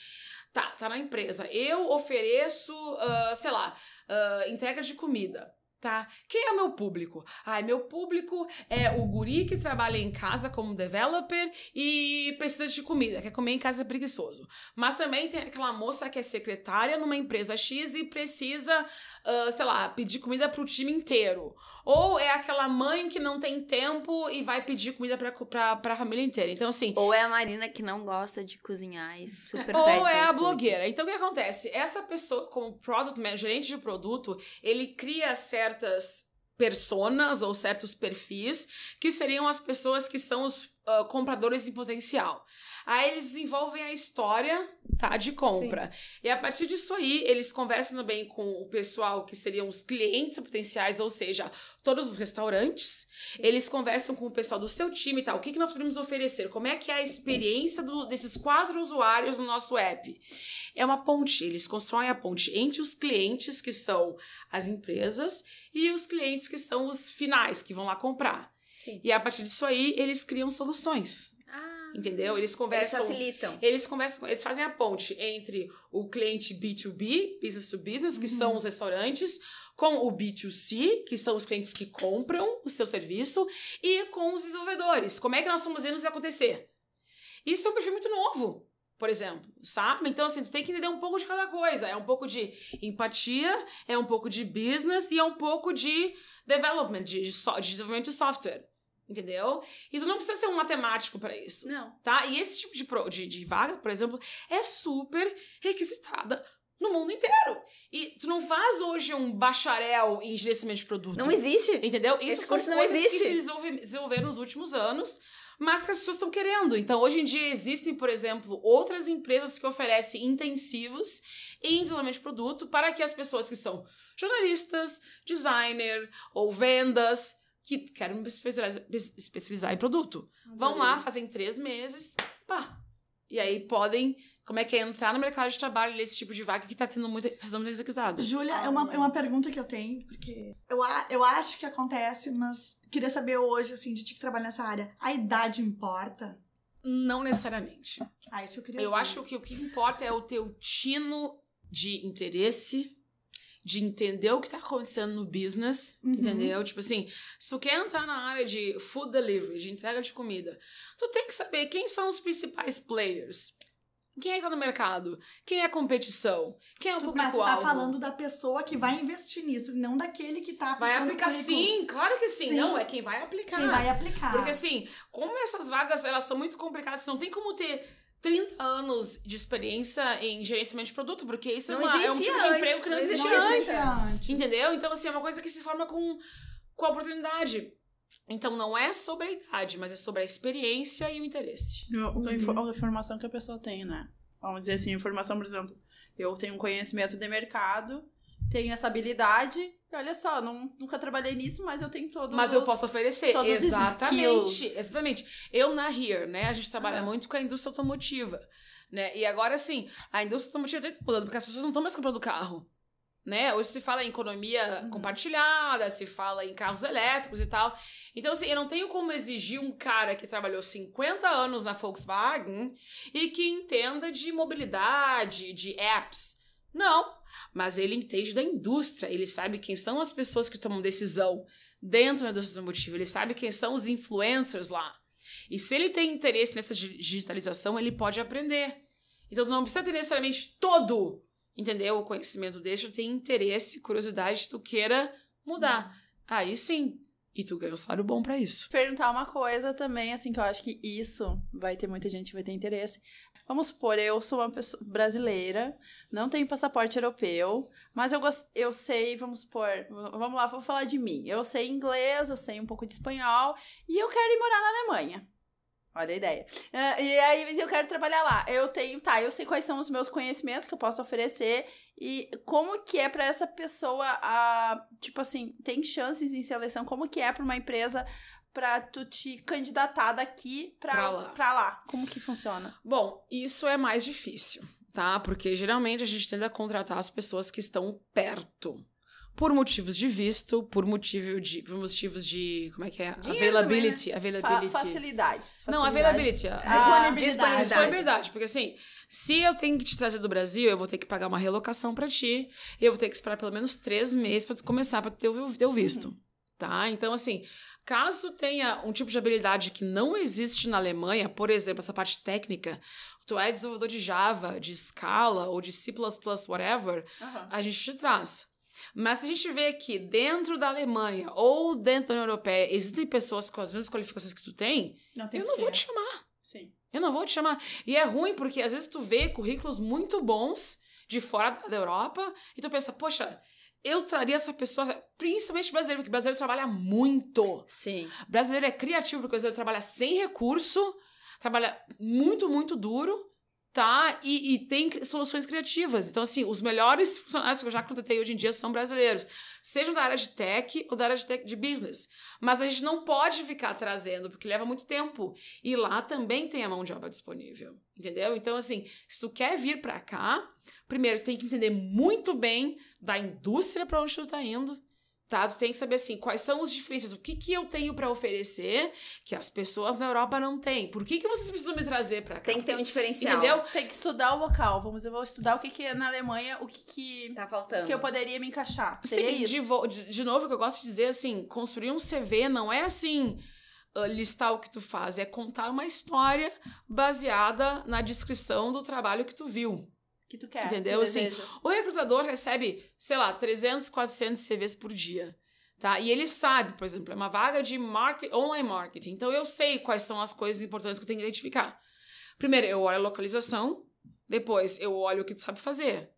tá, tá na empresa. Eu ofereço, uh, sei lá, uh, entrega de comida tá? Quem é meu público? Ai, meu público é o guri que trabalha em casa como developer e precisa de comida, quer comer em casa é preguiçoso. Mas também tem aquela moça que é secretária numa empresa X e precisa, uh, sei lá, pedir comida pro time inteiro. Ou é aquela mãe que não tem tempo e vai pedir comida pra, pra, pra família inteira. Então, assim. Ou é a Marina que não gosta de cozinhar e super Ou é a blogueira. Então, o que acontece? Essa pessoa, como product manager, gerente de produto, ele cria certas personas ou certos perfis que seriam as pessoas que são os uh, compradores em potencial. Aí eles desenvolvem a história, tá, de compra. Sim. E a partir disso aí, eles conversam também com o pessoal que seriam os clientes potenciais, ou seja, todos os restaurantes. Eles conversam com o pessoal do seu time e tal. O que, que nós podemos oferecer? Como é que é a experiência do, desses quatro usuários no nosso app? É uma ponte. Eles constroem a ponte entre os clientes, que são as empresas, e os clientes que são os finais, que vão lá comprar. Sim. E a partir disso aí, eles criam soluções. Entendeu? Eles conversam. Eles facilitam. Eles conversam, eles fazem a ponte entre o cliente B2B, business to business, que uhum. são os restaurantes, com o B2C, que são os clientes que compram o seu serviço, e com os desenvolvedores. Como é que nós estamos fazendo isso acontecer? Isso é um perfil muito novo, por exemplo, sabe? Então, assim, tu tem que entender um pouco de cada coisa. É um pouco de empatia, é um pouco de business e é um pouco de development, de, de, de desenvolvimento de software. Entendeu? E tu não precisa ser um matemático para isso. Não. Tá? E esse tipo de, pro- de, de vaga, por exemplo, é super requisitada no mundo inteiro. E tu não faz hoje um bacharel em gerenciamento de produto. Não existe. Entendeu? Isso Esse curso não existe. que se desenvolve- desenvolveram nos últimos anos, mas que as pessoas estão querendo. Então, hoje em dia, existem, por exemplo, outras empresas que oferecem intensivos em desenvolvimento de produto para que as pessoas que são jornalistas, designer ou vendas, que querem me especializar, especializar em produto. Vão lá, fazem três meses, pá. E aí podem, como é que é, entrar no mercado de trabalho nesse tipo de vaga que tá tendo muito, tá sendo muito executado. Júlia, é uma, é uma pergunta que eu tenho, porque eu, a- eu acho que acontece, mas queria saber hoje, assim, de ti que trabalha nessa área, a idade importa? Não necessariamente. Ah, isso eu queria Eu ver. acho que o que importa é o teu tino de interesse, de entender o que tá acontecendo no business, Uhum. entendeu? Tipo assim, se tu quer entrar na área de food delivery, de entrega de comida, tu tem que saber quem são os principais players. Quem é que tá no mercado? Quem é a competição? Quem é o Tu- Mas tu público-alvo? tá falando da pessoa que vai investir nisso, não daquele que tá Vai aplicar sim, claro que sim. Sim. Não, é quem vai aplicar. Quem vai aplicar. Porque assim, como essas vagas elas são muito complicadas, não tem como ter 30 anos de experiência em gerenciamento de produto, porque isso é, Não uma- é um tipo de antes, emprego que não não existia antes. antes. Entendeu? Então, assim, é uma coisa que se forma com, com a oportunidade. Então, não é sobre a idade, mas é sobre a experiência e o interesse. Info- A informação que a pessoa tem, né? Vamos dizer assim, informação, por exemplo, eu tenho um conhecimento de mercado, tenho essa habilidade, e olha só, não, nunca trabalhei nisso, mas eu tenho todos Mas os... eu posso oferecer. Exatamente. Exatamente. Eu na Here, né? A gente trabalha Ah. muito com a indústria automotiva. Né? E agora, assim, a indústria automotiva está mudando, porque as pessoas não estão mais comprando carro. Né? Hoje se fala em economia Uhum. compartilhada, se fala em carros elétricos e tal. Então, assim, eu não tenho como exigir um cara que trabalhou 50 anos na Volkswagen e que entenda de mobilidade, de apps. Não. Mas ele entende da indústria, ele sabe quem são as pessoas que tomam decisão dentro da indústria automotiva, ele sabe quem são os influencers lá. E se ele tem interesse nessa di- digitalização, ele pode aprender. Então, tu não precisa ter necessariamente todo, entendeu? O conhecimento deixa, tu tem interesse, curiosidade, tu queira mudar. Aí sim. E tu ganha um salário bom pra isso. perguntar uma coisa também, assim, que eu acho que isso vai ter muita gente que vai ter interesse. Vamos supor, eu sou uma pessoa brasileira, não tenho passaporte europeu, mas eu, gos- eu sei, vamos supor, vamos lá, vou falar de mim. Eu sei inglês, eu sei um pouco de espanhol, e eu quero ir morar na Alemanha. Olha a ideia. Ah, e aí eu quero trabalhar lá. Eu tenho, tá, eu sei quais são os meus conhecimentos que eu posso oferecer e como que é pra essa pessoa a, tipo assim, tem chances em seleção, como que é pra uma empresa pra tu te candidatar daqui pra, Pra lá. pra lá? Como que funciona? Bom, isso é mais difícil, tá? Porque geralmente a gente tende a contratar as pessoas que estão perto. Por motivos de visto, por motivo de. Por motivos de. Como é que é? Dinheiro availability. Fa Availability. facilidades. Não, facilidade. availability. a- Ah, disponibilidade. disponibilidade. disponibilidade. Porque assim, se eu tenho que te trazer do Brasil, eu vou ter que pagar uma relocação pra ti. E eu vou ter que esperar pelo menos três meses pra tu começar pra ter o teu visto. Tá? Então, assim, caso tu tenha um tipo de habilidade que não existe na Alemanha, por exemplo, essa parte técnica, tu é desenvolvedor de Java, de Scala ou de C++, whatever, Aham. a gente te traz. Mas se a gente vê que dentro da Alemanha ou dentro da União Europeia existem pessoas com as mesmas qualificações que tu tem, Não tem eu não vou te chamar. Sim. Eu não vou te chamar. E é ruim porque às vezes tu vê currículos muito bons de fora da Europa e tu pensa, poxa, eu traria essa pessoa, principalmente brasileiro, porque brasileiro trabalha muito. Sim. Brasileiro é criativo, porque o brasileiro trabalha sem recurso, trabalha muito, muito duro, tá? E, e tem soluções criativas. Então, assim, os melhores funcionários que eu já contratei hoje em dia são brasileiros. Sejam da área de tech ou da área de, tech, de business. Mas a gente não pode ficar trazendo, porque leva muito tempo. E lá também tem a mão de obra disponível. Entendeu? Então, assim, se tu quer vir pra cá, primeiro, tu tem que entender muito bem da indústria pra onde tu tá indo. Tá? Tu tem que saber assim, quais são os diferenças, o que, que eu tenho pra oferecer que as pessoas na Europa não têm. Por que, que vocês precisam me trazer pra cá? Tem que ter um diferencial. Entendeu? Tem que estudar o local. Vamos dizer, eu vou estudar o que, que é na Alemanha, o que, que, Tá faltando. que eu poderia me encaixar. Seria Sim, isso. de, vo- de, de novo, o que eu gosto de dizer assim, construir um CV não é assim ah, listar o que tu faz, é contar uma história baseada na descrição do trabalho que tu viu. Que tu quer. Entendeu? que Assim, deseja. O recrutador recebe, sei lá, 300, 400 CVs por dia. Tá? E ele sabe, por exemplo, é uma vaga de market, online marketing. Então eu sei quais são as coisas importantes que eu tenho que identificar. Primeiro, eu olho a localização, depois eu olho o que tu sabe fazer.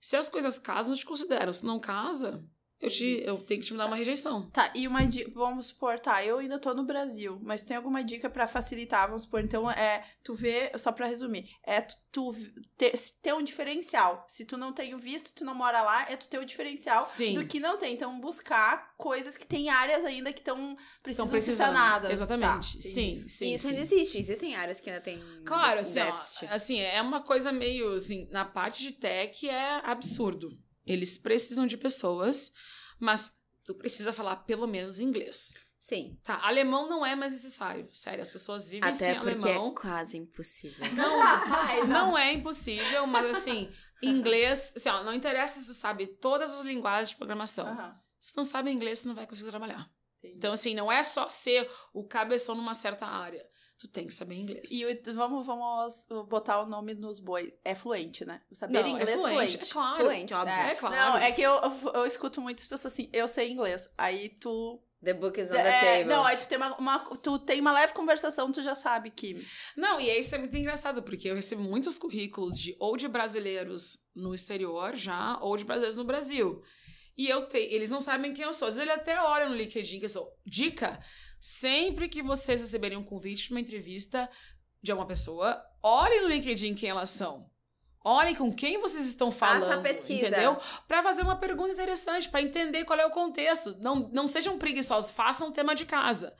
Se as coisas casam, eu te considero. Se não casa, eu, te, eu tenho que te dar uma rejeição. Tá, e uma dica, vamos supor, tá, eu ainda tô no Brasil, mas tem alguma dica pra facilitar, vamos supor, então é, tu vê, só pra resumir, é tu, tu ter, ter um diferencial. Se tu não tem o visto, tu não mora lá, é tu ter o diferencial Sim. do que não tem. Então, buscar coisas que tem áreas ainda que estão precisam Estão ser precisando. sanadas. Exatamente. Tá, sim, sim. Isso sim. ainda existe. Existem áreas que ainda tem Claro, assim, ó, assim, é uma coisa meio, assim, na parte de tech é absurdo. Eles precisam de pessoas, mas tu precisa falar pelo menos inglês. Sim. Tá, alemão não é mais necessário. Sério, as pessoas vivem sem Até porque alemão. é quase impossível. Ai, Não é impossível, mas assim, inglês, assim, ó, não interessa se tu sabe todas as linguagens de programação. Aham, Se tu não sabe inglês, tu não vai conseguir trabalhar. entendi. Então, assim, não é só ser o cabeção numa certa área. Tu tem que saber inglês. E o- vamos, vamos botar o nome nos bois. É fluente, né? Saber não, inglês é fluente, fluente. é claro. Fluente, óbvio. É, claro. Não, é que eu, eu, eu escuto muitas pessoas assim, eu sei inglês. Aí tu. The book is on the É, table. não, aí tu tem uma, uma- tu tem uma leve conversação, tu já sabe que. Não, e isso é muito engraçado, porque eu recebo muitos currículos de ou de brasileiros no exterior já, ou de brasileiros no Brasil. E eu te, eles não sabem quem eu sou. Às vezes ele até olha no LinkedIn que eu sou. Dica: sempre que vocês receberem um convite para uma entrevista de uma pessoa, olhem no LinkedIn quem elas são. Olhem com quem vocês estão Faça falando. a pesquisa. Entendeu? Pra fazer uma pergunta interessante, pra entender qual é o contexto. Não, não sejam preguiçosos, façam um tema de casa.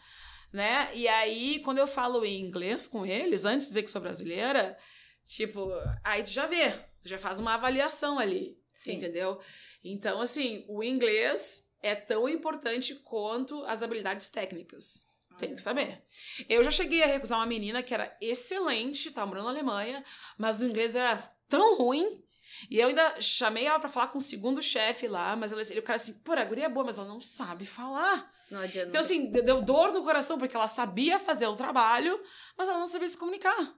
Né? E aí, quando eu falo em inglês com eles, antes de dizer que sou brasileira, tipo, aí tu já vê, tu já faz uma avaliação ali. Sim. Entendeu? Então, assim, o inglês é tão importante quanto as habilidades técnicas. Tem que saber. Eu já cheguei a recusar uma menina que era excelente, tava morando na Alemanha, mas o inglês era tão ruim. E eu ainda chamei ela pra falar com o segundo chefe lá, mas ela, ele, o cara assim, pô, a guria é boa, mas ela não sabe falar. Não adianta. Então, assim, deu deu dor no coração, porque ela sabia fazer o trabalho, mas ela não sabia se comunicar.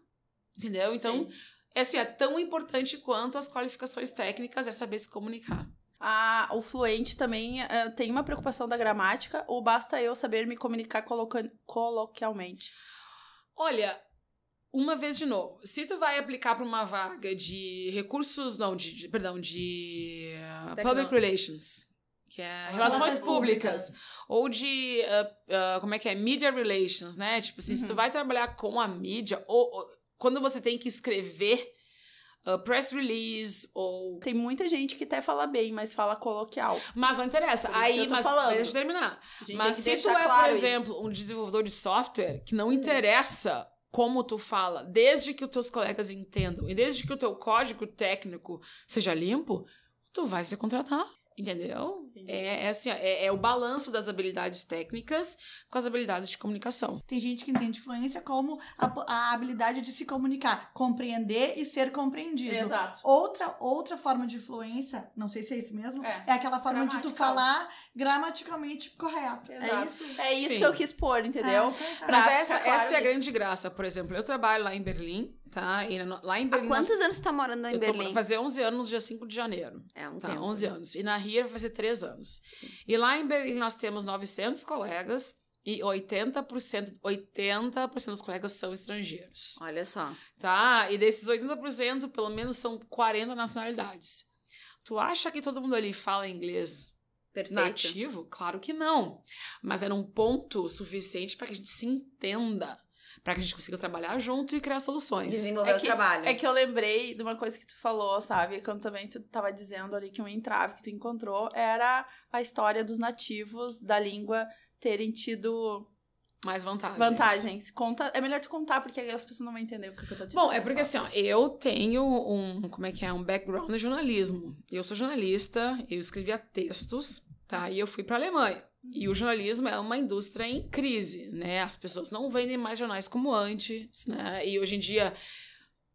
Entendeu? Então, é, assim, é tão importante quanto as qualificações técnicas é saber se comunicar. Ah, o fluente também eh, tem uma preocupação da gramática, ou basta eu saber me comunicar coloquialmente? Olha, uma vez de novo, se tu vai aplicar para uma vaga de recursos, não, de, de- perdão, de uh, Tecno- public relations, que é relações Relações públicas, públicas. ou de, uh, uh, como é que é, media relations, né? Tipo assim, se tu Uhum. vai trabalhar com a mídia, ou, ou quando você tem que escrever uh, press release, ou... Tem muita gente que até fala bem, mas fala coloquial. Mas não interessa, isso aí, mas falando. deixa eu terminar. Mas se tu é, claro por isso. Exemplo, um desenvolvedor de software que não interessa como tu fala, desde que os teus colegas entendam e desde que o teu código técnico seja limpo, tu vai ser contratado. Entendeu? É, é assim, ó, é, é o balanço das habilidades técnicas com as habilidades de comunicação. Tem gente que entende fluência como a, a habilidade de se comunicar, compreender e ser compreendido. Exato. Outra, outra forma de fluência, não sei se é isso mesmo, É. é, aquela forma de tu falar gramaticalmente correto. É Exato. isso? É isso Sim. que eu quis pôr, entendeu? Ah, então tá. Pra Mas essa, claro essa é a grande graça. Por exemplo, eu trabalho lá em Berlim, tá? E na- lá em Há Berlim. nós- quantos anos tu tá morando em eu tô- Berlim? Vai fazer 11 anos no dia 5 de janeiro. É um Tá, tempo. 11 anos. E na RIA vai fazer 3 anos. Sim. E lá em Berlim nós temos 900 colegas e 80%, 80 dos colegas são estrangeiros. Olha só. Tá? E desses 80%, pelo menos são 40 nacionalidades. Tu acha que todo mundo ali fala inglês Perfeito. nativo? Claro que não. Mas era um ponto suficiente para que a gente se entenda, para que a gente consiga trabalhar junto e criar soluções. Desenvolver É o que- trabalho. É que eu lembrei de uma coisa que tu falou, sabe? Quando também tu tava dizendo ali que um entrave que tu encontrou era a história dos nativos da língua terem tido Mais vantagens. vantagens. Conta, é melhor tu contar, porque aí as pessoas não vão entender o que eu tô dizendo. Bom, é porque assim, ó, eu tenho um, como é que é, um background em jornalismo. Eu sou jornalista, eu escrevia textos, tá? E eu fui pra Alemanha. E o jornalismo é uma indústria em crise, né? As pessoas não vendem mais jornais como antes, né? E hoje em dia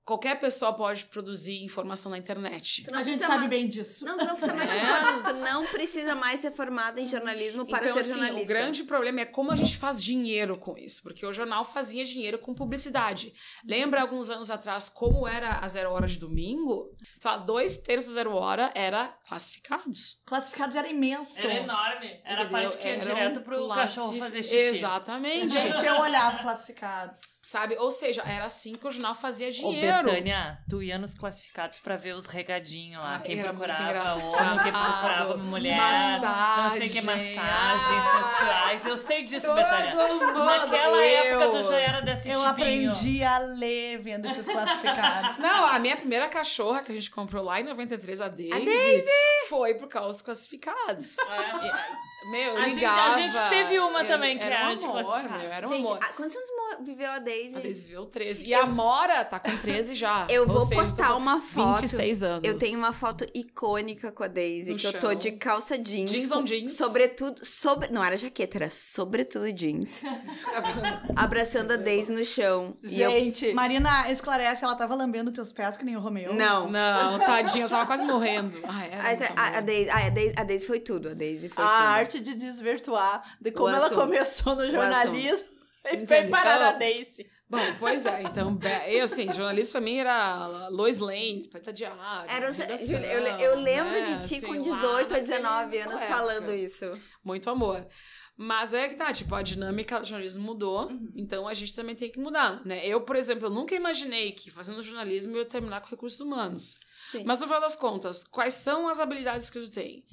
qualquer pessoa pode produzir informação na internet. A gente sabe ma- bem disso. Não, tu não precisa mais ser É. formado. Tu não precisa mais ser formado em jornalismo para então, ser assim, jornalista. o grande problema é como a gente faz dinheiro com isso, porque o jornal fazia dinheiro com publicidade. Lembra alguns anos atrás como era a Zero Hora de domingo? Sei lá, dois terços da Zero Hora era classificados. Classificados era imenso. Era enorme. Era a Entendeu? parte que ia Era direto pro classif- cachorro fazer xixi. Exatamente. Gente, eu olhava classificados. Sabe? Ou seja, era assim que o jornal fazia Ô, dinheiro. Betânia, tu ia nos classificados pra ver os regadinhos lá. Ai, quem era procurava homem, quem procurava mulher. Massagem. Não sei o que, massagens sensuais. Eu sei disso, Betânia. Mundo. Naquela Eu. época tu já era desse Eu tipinho. aprendi a ler vendo esses classificados. Não, a minha primeira cachorra que a gente comprou lá em 93, a Daisy, foi por causa dos classificados. É. Meu, eu A gente- ligava. a gente teve uma eu- também que era era um de amor, meu, era um Gente, amor. ah, quantos anos viveu a Daisy? A Daisy viveu 13. E a Mora tá com 13 já. Eu Ou vou seja, postar uma foto. 26 anos. Eu tenho uma foto icônica com a Daisy, No que eu tô chão. de calça jeans. Jeans on jeans. Sobretudo, sobre, não era jaqueta, era sobretudo jeans. abraçando a Daisy no chão. E eu- Gente, Marina, esclarece, ela tava lambendo teus pés que nem o Romeu. não. Não, tadinha, eu tava quase morrendo. Ah, era A, muito a, a. Daisy, a, Daisy, a Daisy foi tudo, a Daisy foi a tudo. arte de desvirtuar de como ela assunto. começou no jornalismo e foi Entendeu? parar na Daisy. Bom, pois é, então, eu assim, jornalista pra mim era Lois Lane, Preta Diário. Era, Redação, eu, eu lembro né? de ti Assim, com lá 18 ou naquele- 19 anos época. falando isso. Muito amor. Mas é que tá, tipo, a dinâmica do jornalismo mudou, Uhum. então a gente também tem que mudar, né? Eu, por exemplo, eu nunca imaginei que fazendo jornalismo eu ia terminar com recursos humanos. Sim. Mas no final das contas, quais são as habilidades que tu tem?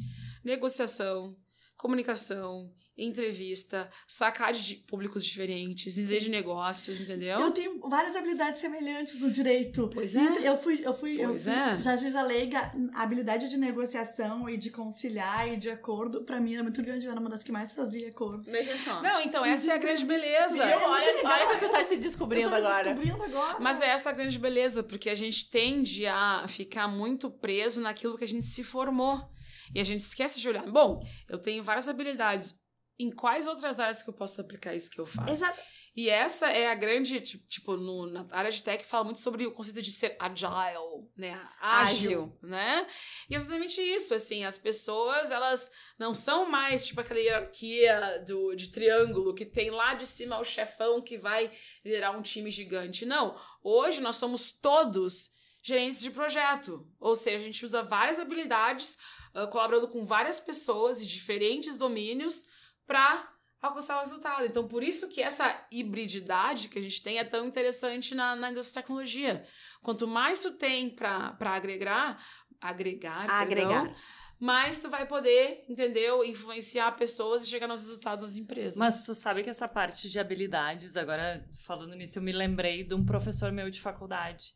Negociação, comunicação, entrevista, sacar de públicos diferentes, entender de negócios, entendeu? Eu tenho várias habilidades semelhantes no direito. Pois E é. Eu fui, eu fui, eu Pois fui, é. já juíza leiga, a habilidade de negociação e de conciliar e de acordo, pra mim era muito grande, eu era uma das que mais fazia acordo. Veja só. Não, então essa é a grande beleza. Viu? Olha, olha que tu tá se descobrindo eu agora. descobrindo agora. Mas é essa a grande beleza, porque a gente tende a ficar muito preso naquilo que a gente se formou. E a gente esquece de olhar. Bom, eu tenho várias habilidades. Em quais outras áreas que eu posso aplicar isso que eu faço? Exato. E essa é a grande, ti- tipo, no, na área de tech fala muito sobre o conceito de ser agile, né? Ágil, Ágil. né? E é exatamente isso, assim, as pessoas, elas não são mais, tipo, aquela hierarquia do, de triângulo que tem lá de cima o chefão que vai liderar um time gigante. Não, hoje nós somos todos gerentes de projeto, ou seja, a gente usa várias habilidades, ah, colaborando com várias pessoas de diferentes domínios para alcançar o resultado. Então, por isso que essa hibrididade que a gente tem é tão interessante na, na indústria de tecnologia. Quanto mais tu tem para agregar, agregar, Agregar. perdão, mais tu vai poder, entendeu, influenciar pessoas e chegar nos resultados das empresas. Mas tu sabe que essa parte de habilidades, agora falando nisso, eu me lembrei de um professor meu de faculdade.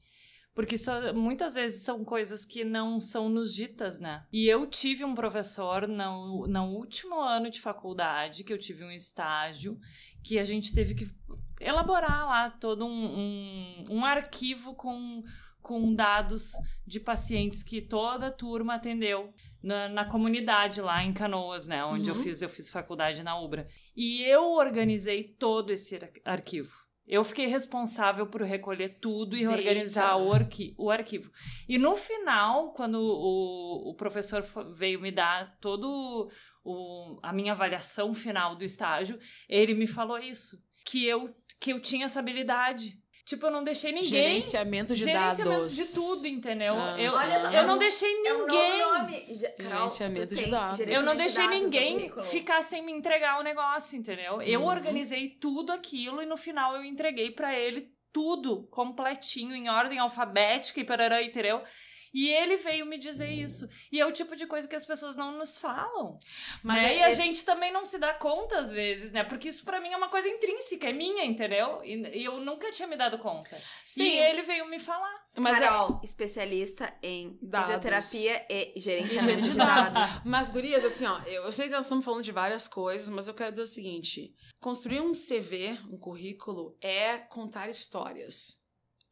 Porque isso, muitas vezes são coisas que não são nos ditas, né? E eu tive um professor no, no último ano de faculdade, que eu tive um estágio, que a gente teve que elaborar lá todo um, um, um arquivo com, com dados de pacientes que toda a turma atendeu na, na comunidade lá em Canoas, né? Onde eu Uhum. fiz, eu fiz faculdade na UBRA. E eu organizei todo esse ar- arquivo. Eu fiquei responsável por recolher tudo e Eita. organizar o, arqui o arquivo. E no final, quando o, o professor veio me dar todo o, a minha avaliação final do estágio, ele me falou isso. Que eu, que eu tinha essa habilidade. Tipo, eu não deixei ninguém. Gerenciamento de gerenciamento dados. de tudo, entendeu? Ah. eu, Olha só, eu é não um- deixei É um ninguém. novo nome. Gerenciamento de dados. Eu gerenciamento não de deixei no ninguém ficar sem me entregar o negócio, entendeu? Eu Uhum. organizei tudo aquilo e no final eu entreguei pra ele tudo completinho, em ordem alfabética e parará, entendeu? E ele veio me dizer isso. E é o tipo de coisa que as pessoas não nos falam. Mas né? é- E a gente também não se dá conta às vezes, né? Porque isso pra mim é uma coisa intrínseca, é minha, entendeu? E, eu nunca tinha me dado conta. Sim. E ele veio me falar. Mas é, Carol, especialista em Dados. fisioterapia e gerenciamento gerente de de dados. Mas, gurias, assim, ó, eu, eu sei que nós estamos falando de várias coisas, mas eu quero dizer o seguinte: construir um CV, um currículo, é contar histórias.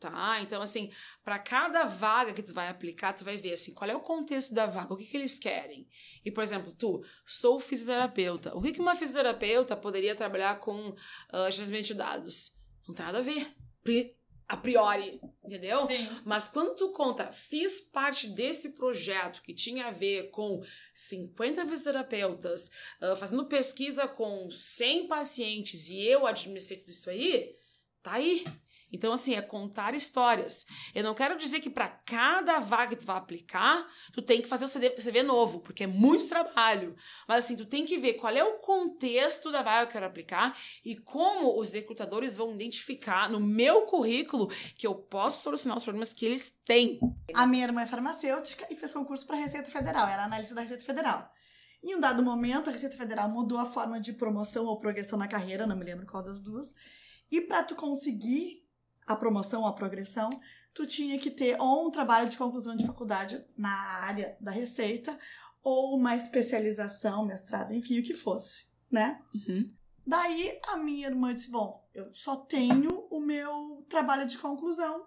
Tá? Então, assim, para cada vaga que tu vai aplicar, tu vai ver assim, qual é o contexto da vaga, o que, que eles querem. E, por exemplo, tu, sou fisioterapeuta. O que, que uma fisioterapeuta poderia trabalhar com uh, gerenciamento de dados? Não tem nada a ver. A priori, entendeu? Sim. Mas quando tu conta, fiz parte desse projeto que tinha a ver com 50 fisioterapeutas, ah, fazendo pesquisa com 100 pacientes e eu administrei tudo isso aí, tá aí. Então, assim, é contar histórias. Eu não quero dizer que para cada vaga que tu vai aplicar, tu tem que fazer o CD CV novo, porque é muito trabalho. Mas, assim, tu tem que ver qual é o contexto da vaga que eu quero aplicar e como os recrutadores vão identificar no meu currículo que eu posso solucionar os problemas que eles têm. A minha irmã é farmacêutica e fez concurso para a Receita Federal. Ela é analista da Receita Federal. Em um dado momento, a Receita Federal mudou a forma de promoção ou progressão na carreira, não me lembro qual das duas. E para tu conseguir a promoção a progressão, tu tinha que ter ou um trabalho de conclusão de faculdade na área da Receita ou uma especialização, mestrado, enfim, o que fosse, né? Uhum. Daí a minha irmã disse: Bom, eu só tenho o meu trabalho de conclusão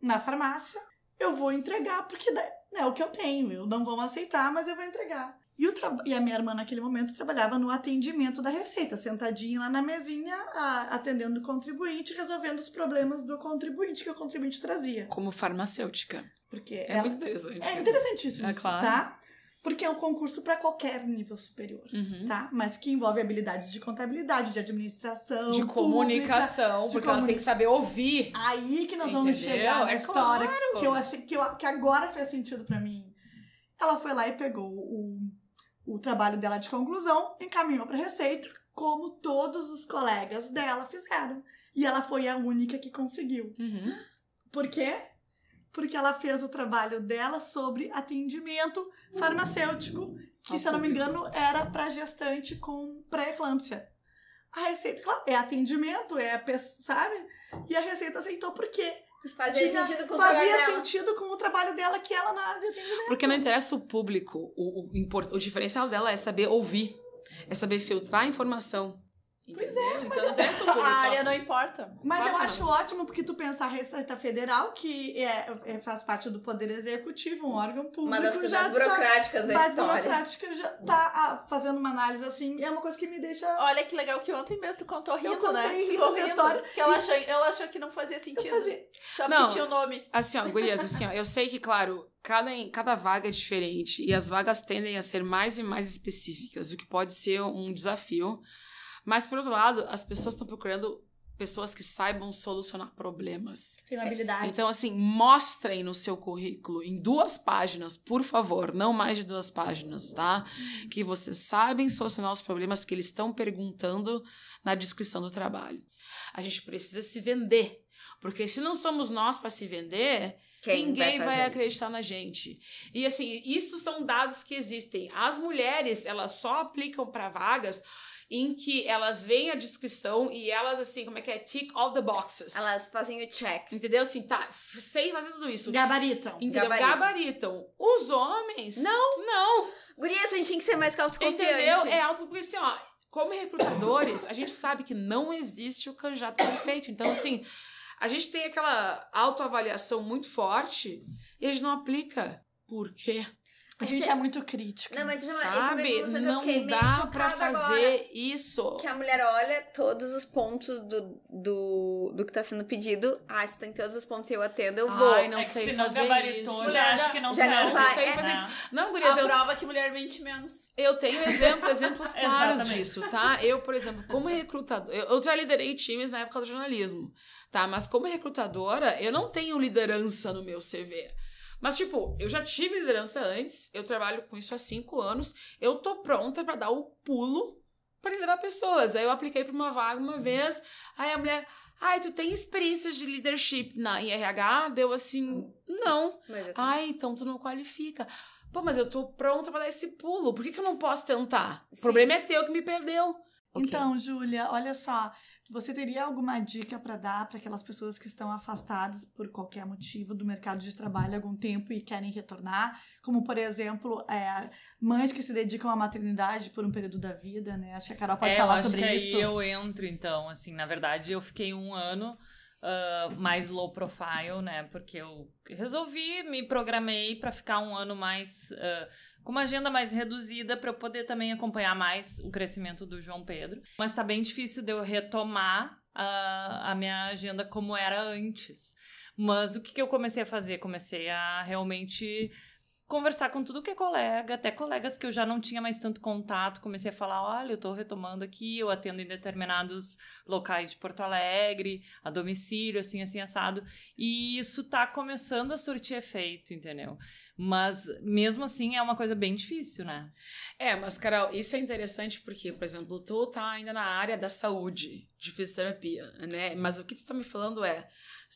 na farmácia, eu vou entregar, porque né, é o que eu tenho, eu não vão aceitar, mas eu vou entregar. E, e a minha irmã, naquele momento, trabalhava no atendimento da Receita, sentadinha lá na mesinha, a- atendendo o contribuinte, resolvendo os problemas do contribuinte que o contribuinte trazia. Como farmacêutica. Porque É ela- muito interessante. é interessantíssimo É isso, claro. tá? Porque é um concurso para qualquer nível superior Uhum. tá? Mas que envolve habilidades de contabilidade, de administração, De pública. comunicação, de porque ela tem que saber ouvir. Aí que nós vamos Entendeu? chegar na É história claro. que eu achei que, eu, que agora fez sentido pra mim. Ela foi lá e pegou o, o trabalho dela de conclusão, encaminhou pra Receita, como todos os colegas dela fizeram. E ela foi a única que conseguiu. Uhum. Por quê? Porque ela fez o trabalho dela sobre atendimento farmacêutico, que, Ao se eu não me engano, era para gestante com pré-eclâmpsia. A Receita, claro, é atendimento, é, a sabe? E a Receita aceitou porque Fazia tinha- sentido com o fazia trabalho dela. sentido com o trabalho dela, que ela na área de atendimento. Porque não interessa o público. O, o, o diferencial dela é saber ouvir. É saber filtrar a informação. Entendeu? então não interessa o público. A área não importa. Mas eu acho ótimo porque tu pensar a Receita Federal, que é, é- faz parte do Poder Executivo, um órgão público, Uma das coisas tá- burocráticas da mais história. burocrática já tá ah, fazendo uma análise assim, é uma coisa que me deixa. Olha que legal que ontem mesmo tu contou rindo, contei né? rindo Tu história. Que ela achou, ela achou que não fazia Eu sentido. fazia. Só Não. porque tinha o nome. Assim, ó, gurias, assim, ó, eu sei que, claro, cada, cada vaga é diferente e as vagas tendem a ser mais e mais específicas, o que pode ser um desafio. Mas, por outro lado, as pessoas estão procurando pessoas que saibam solucionar problemas. Tem uma habilidade. Então, assim, mostrem no seu currículo, em duas páginas, por favor, não mais de duas páginas, tá? Que vocês sabem solucionar os problemas que eles estão perguntando na descrição do trabalho. A gente precisa se vender. Porque se não somos nós para se vender, Quem ninguém vai, isso? acreditar na gente. E assim, isso são dados que existem. As mulheres, elas só aplicam para vagas em que elas veem a descrição e elas, assim, como é que é? Tick all the boxes. Elas fazem o check. Entendeu? Assim, tá, sei fazer tudo isso. Gabaritam. Entendeu? Gabarito. Gabaritam. Os homens. Não. Não. Gurias, a gente tem que ser mais autoconfiante. Entendeu? É alto, porque assim, ó, como recrutadores, a gente sabe que não existe o candidato perfeito. Então, assim, a gente tem aquela autoavaliação muito forte e a gente não aplica. Por quê? A gente é muito crítica. Não, mas não, esse é Sabe? uma informação que eu Não meio dá pra chocada fazer agora. isso. Que a mulher olha todos os pontos do, do, do que tá sendo pedido. Ah, se tem todos os pontos e eu atendo, eu vou. Ai, não é sei se não fazer gabaritou, isso. já acho que não Já sei. não vai, sei é. fazer É. isso. Não, A gurias, eu, prova que mulher mente menos. Eu tenho exemplo, exemplos claros disso, tá? Eu, por exemplo, como recrutador, eu, eu já liderei times na época do jornalismo, tá? Mas como recrutadora, eu não tenho liderança no meu CV. Mas, tipo, eu já tive liderança antes, eu trabalho com isso há cinco anos, eu tô pronta pra dar o pulo pra liderar pessoas. Aí eu apliquei pra uma vaga uma vez, aí a mulher, ai, tu tem experiências de leadership na em RH? Deu assim, não. Mas eu tô- Ai, então tu não qualifica. Pô, mas eu tô pronta pra dar esse pulo. Por que, que eu não posso tentar? O Sim. problema é teu que me perdeu. Ok. Então, Júlia, olha só. Você teria alguma dica para dar para aquelas pessoas que estão afastadas por qualquer motivo do mercado de trabalho há algum tempo e querem retornar? Como, por exemplo, é, mães que se dedicam à maternidade por um período da vida, né? Acho que a Carol pode é, falar eu acho sobre que isso. aí eu entro, então, assim, na verdade, eu fiquei um ano ah, mais low profile, né? Porque eu resolvi, me programei pra ficar um ano mais ah, com uma agenda mais reduzida pra eu poder também acompanhar mais o crescimento do João Pedro. Mas tá bem difícil de eu retomar a, a minha agenda como era antes. Mas o que, que eu comecei a fazer? Comecei a realmente conversar com tudo que é colega, até colegas que eu já não tinha mais tanto contato, comecei a falar, olha, eu tô retomando aqui, eu atendo em determinados locais de Porto Alegre, a domicílio, assim, assim, assado, e isso tá começando a surtir efeito, entendeu? Mas, mesmo assim, é uma coisa bem difícil, né? É, mas, Carol, isso é interessante porque, por exemplo, tu tá ainda na área da saúde, de fisioterapia, né? Mas o que tu tá me falando é,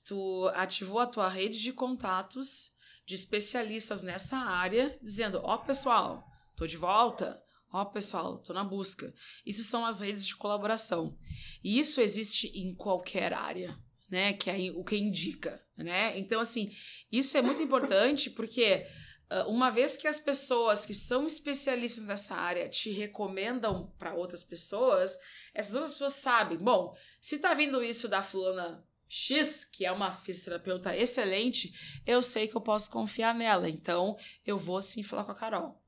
tu ativou a tua rede de contatos de especialistas nessa área, dizendo: Ó, oh, pessoal, tô de volta. Ó, oh, pessoal, tô na busca. Isso são as redes de colaboração. E isso existe em qualquer área, né? Que é o que indica, né? Então, assim, isso é muito importante porque uma vez que as pessoas que são especialistas nessa área te recomendam para outras pessoas, essas outras pessoas sabem, bom, se tá vindo isso da fulana X, que é uma fisioterapeuta excelente, eu sei que eu posso confiar nela. Então, eu vou sim falar com a Carol.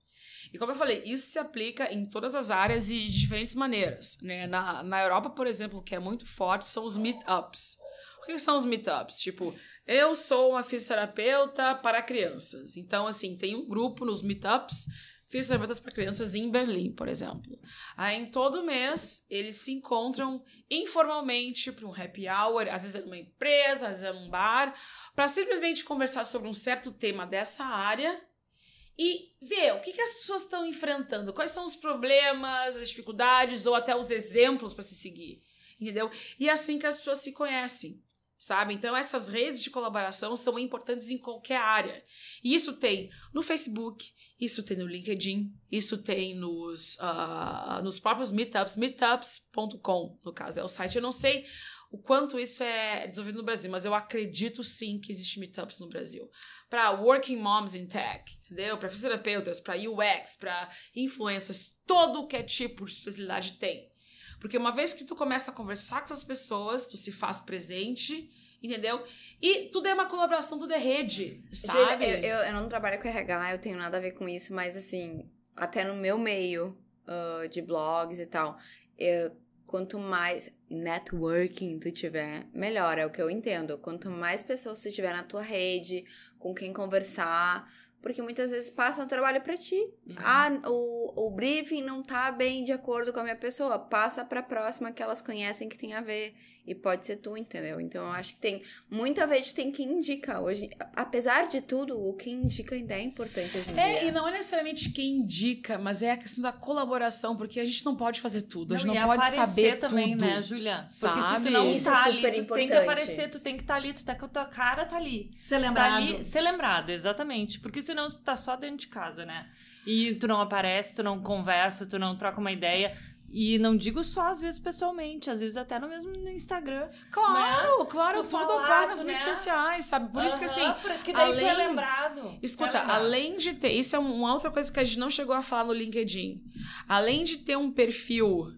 E como eu falei, isso se aplica em todas as áreas e de diferentes maneiras. Né? Na, na Europa, por exemplo, que é muito forte, são os meetups. O que são os meetups? Tipo, eu sou uma fisioterapeuta para crianças. Então, assim, tem um grupo nos meetups Fiz ferramentas para crianças em Berlim, por exemplo. Aí, em todo mês, eles se encontram informalmente para um happy hour, às vezes é numa empresa, às vezes é num bar, para simplesmente conversar sobre um certo tema dessa área e ver o que, que as pessoas estão enfrentando, quais são os problemas, as dificuldades ou até os exemplos para se seguir. Entendeu? E é assim que as pessoas se conhecem sabe? Então essas redes de colaboração são importantes em qualquer área. E isso tem no Facebook, isso tem no LinkedIn, isso tem nos, uh, nos próprios meetups, meetups.com, no caso, é o site. Eu não sei o quanto isso é desenvolvido no Brasil, mas eu acredito sim que existe meetups no Brasil. Para working moms in tech, entendeu? Para fisioterapeutas, para UX, para influências, todo que é tipo de especialidade tem. Porque uma vez que tu começa a conversar com essas pessoas, tu se faz presente, entendeu? E tudo é uma colaboração, tudo é rede, sabe? Eu, eu, eu não trabalho com RH, eu tenho nada a ver com isso, mas assim, até no meu meio uh, de blogs e tal, eu, quanto mais networking tu tiver, melhor, é o que eu entendo. Quanto mais pessoas tu tiver na tua rede, com quem conversar, porque muitas vezes passam o trabalho para ti. Uhum. Ah, o, o briefing não tá bem de acordo com a minha pessoa. Passa pra próxima que elas conhecem que tem a ver. E pode ser tu, entendeu? Então eu acho que tem muito a ver de tem quem indica hoje. Apesar de tudo, o que indica ainda é importante hoje em é, dia. e não é necessariamente quem indica, mas é a questão da colaboração, porque a gente não pode fazer tudo, a gente não, não pode saber também, tudo. né, Julia? Sabe? Porque se tu não Isso tá é ali, super tu importante. tem que aparecer, tu tem que estar tá ali, tu tá com a tua cara, tá ali. Ser lembrado. Tá ali, ser lembrado, exatamente. Porque senão tu tá só dentro de casa, né? E tu não aparece, tu não conversa, tu não troca uma ideia. E não digo só às vezes pessoalmente, às vezes até no mesmo no Instagram. Claro, né? claro, Tu tudo falado, ocorre nas né? redes sociais, sabe? Por isso que assim. Porque daí é além- lembrado. Escuta, É lembrado. além de ter. Isso é um- uma outra coisa que a gente não chegou a falar no LinkedIn. Além de ter um perfil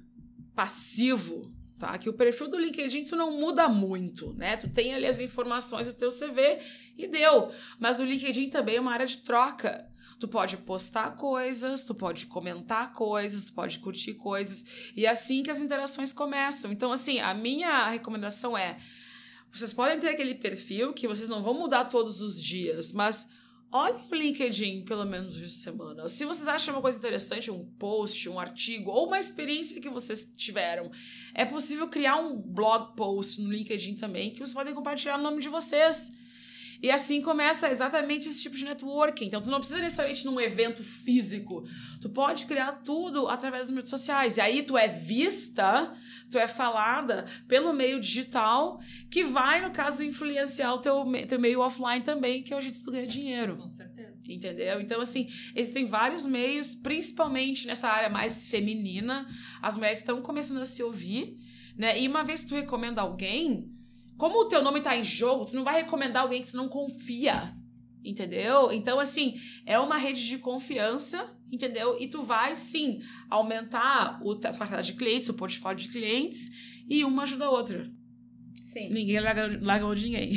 passivo, tá? Que o perfil do LinkedIn tu não muda muito, né? Tu tem ali as informações do teu CV e deu. Mas o LinkedIn também é uma área de troca. Tu pode postar coisas, tu pode comentar coisas, tu pode curtir coisas. E é assim que as interações começam. Então, assim, a minha recomendação é: vocês podem ter aquele perfil que vocês não vão mudar todos os dias, mas olhem o LinkedIn pelo menos uma semana. Se vocês acham uma coisa interessante, um post, um artigo ou uma experiência que vocês tiveram, é possível criar um blog post no LinkedIn também que vocês podem compartilhar no nome de vocês. E assim começa exatamente esse tipo de networking. Então, tu não precisa necessariamente num evento físico. Tu pode criar tudo através das redes sociais. E aí, tu é vista, tu é falada pelo meio digital, que vai, no caso, influenciar o teu, teu meio offline também, que é o jeito de tu ganhar dinheiro. Com certeza. Entendeu? Então, assim, existem vários meios, principalmente nessa área mais feminina. As mulheres estão começando a se ouvir, né? E uma vez que tu recomenda alguém, como o teu nome tá em jogo, tu não vai recomendar alguém que tu não confia. Entendeu? Então, assim, é uma rede de confiança, entendeu? E tu vai, sim, aumentar o, a quantidade de clientes, o portfólio de clientes, e uma ajuda a outra. Sim. Ninguém larga, de ninguém.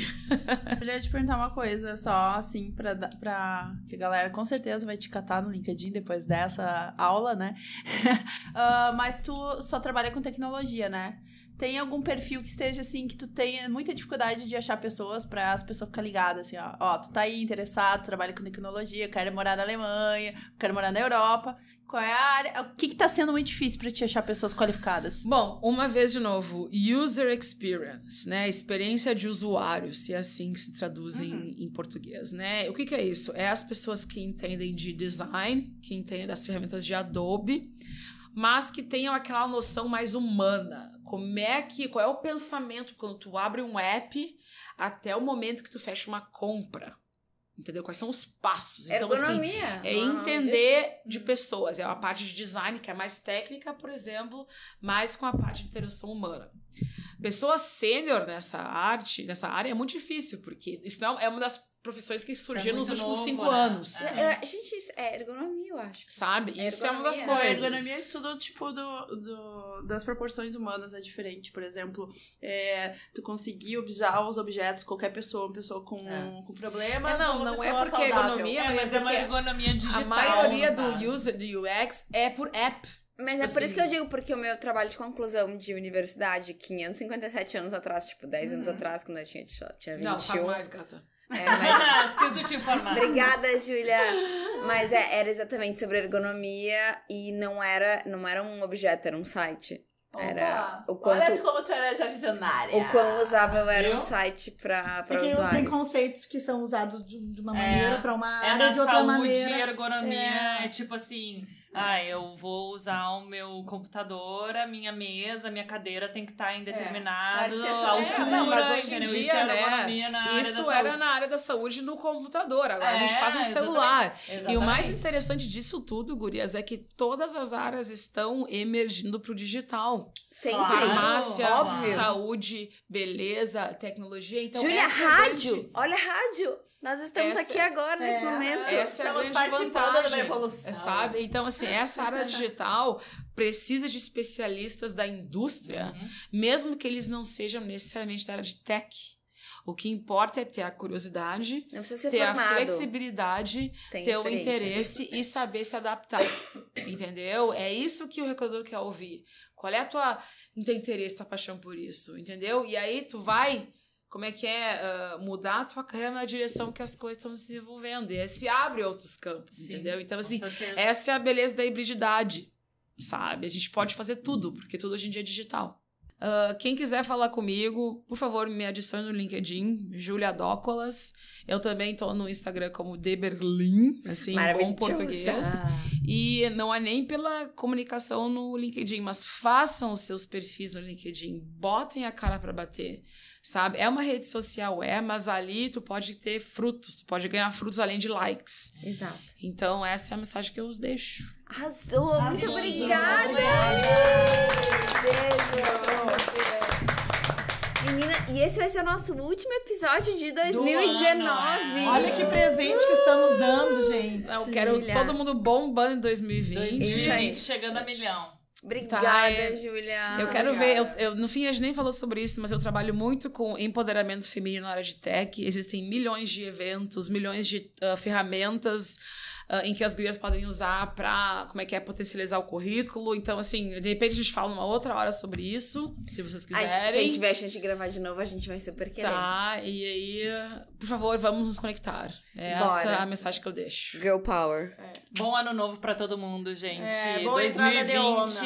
Eu ia te perguntar uma coisa, só assim, pra, pra. Que a galera com certeza vai te catar no LinkedIn depois dessa aula, né? Ah, mas tu só trabalha com tecnologia, né? Tem algum perfil que esteja assim, que tu tenha muita dificuldade de achar pessoas pra as pessoas ficarem ligadas, assim, ó. Ó, tu tá aí interessado, trabalha com tecnologia, quero morar na Alemanha, quero morar na Europa. Qual é a área? O que que tá sendo muito difícil pra te achar pessoas qualificadas? Bom, uma vez de novo, user experience, né? Experiência de usuário, se é assim que se traduz em, Uhum. em português, né? O que, que é isso? É as pessoas que entendem de design, que entendem das ferramentas de Adobe, mas que tenham aquela noção mais humana. Como é que, qual é o pensamento quando tu abre um app até o momento que tu fecha uma compra? Entendeu? Quais são os passos? Então, assim, Ergonomia. é não, não, entender de pessoas. É uma parte de design que é mais técnica, por exemplo, mais com a parte de interação humana. Pessoa sênior nessa arte, nessa área, é muito difícil, porque isso não é é uma das profissões que surgiram nos muito últimos novo, cinco né? anos. É. Eu- eu- gente, isso é ergonomia, eu acho. Sabe? Isso é uma das Ergonomia. A coisas. ergonomia estuda tipo do, do- das proporções humanas é diferente. Por exemplo, é, tu conseguir usar os objetos, qualquer pessoa, uma pessoa com, É. com problemas. É, não, não é porque saudável. ergonomia- É, mas é uma ergonomia digital. A maioria do user, do UX, é por app. Mas Tipo é por isso que assim- eu digo, porque o meu trabalho de conclusão de universidade, 557 anos atrás, tipo, 10 anos Uhum. atrás, quando eu tinha, tinha 21. Não, faz mais, gata. É, mas Sinto te informar. Obrigada, Júlia. Mas é- era exatamente sobre ergonomia e não era, não era um objeto, era um site. Era Opa, o quanto- Olha como tu era já visionária. O quão usável era um Viu? site pra, pra É que tem usuários. conceitos que são usados de, de uma É. maneira pra uma É área de outra saúde, maneira. ergonomia, É. é. tipo assim, ah, eu vou usar o meu computador, a minha mesa, a minha cadeira tem que estar em determinado Arquitetura- altura, É, não, mas hoje em dia, Isso é né, ergonomia na área Isso era saúde. na área da saúde no computador. Agora a gente É, faz no exatamente. celular. E o mais Exatamente. interessante disso tudo, Gurias, é que todas as áreas estão emergindo pro digital. Sempre. Claro, Farmácia, óbvio. saúde, beleza, tecnologia. Então, Júlia, é rádio! grande- Olha a rádio! Nós estamos Essa- aqui agora, nesse É. momento. Essa é a Estamos grande vantagem. evolução. é, Sabe? Então, assim, essa área digital precisa de especialistas da indústria, Uhum. mesmo que eles não sejam necessariamente da área de tech. O que importa é ter a curiosidade, Não precisa ser ter a formado. flexibilidade, Tem ter o interesse e saber se adaptar. Entendeu? É isso que o recrutador quer ouvir. Qual é a tua, o teu interesse, tua paixão por isso? Entendeu? E aí tu vai, como é que é, ah, mudar a tua carreira na direção que as coisas estão se desenvolvendo. E aí se abre outros campos, Sim, entendeu? Então, assim, essa é a beleza da hibrididade, sabe? A gente pode fazer tudo, porque tudo hoje em dia é digital. Ah, quem quiser falar comigo, por favor, me adicione no LinkedIn, Julia Dócolas. Eu também tô no Instagram como Deberlin, assim, em bom português. E não é nem pela comunicação no LinkedIn, mas façam os seus perfis no LinkedIn, botem a cara pra bater, sabe? É uma rede social, é, mas ali tu pode ter frutos, tu pode ganhar frutos além de likes. Exato. Então, essa é a mensagem que eu os deixo. Arrasou! Muito Arrasou. obrigada! Beijo! Menina, e esse vai ser o nosso último episódio de 2019. ano, Olha que presente que estamos dando, gente. Eu quero Julia. todo mundo bombando em 2020. Isso aí. 2020 chegando a milhão. Obrigada, Tá, é- Júlia. Eu quero ver, eu, eu- no fim a gente nem falou sobre isso, mas eu trabalho muito com empoderamento feminino na área de tech. Existem milhões de eventos, milhões de ah, ferramentas ah, em que as gurias podem usar pra, como é que é, potencializar o currículo. Então, assim, de repente a gente fala uma outra hora sobre isso, se vocês A gente- se a quiserem. gente tiver a chance de gravar de novo, a gente vai super querer. Tá, e aí, por favor, vamos nos conectar. É Bora. essa a mensagem que eu deixo. Girl Power. Bom ano novo pra todo mundo, gente. É, boa entrada de 2020.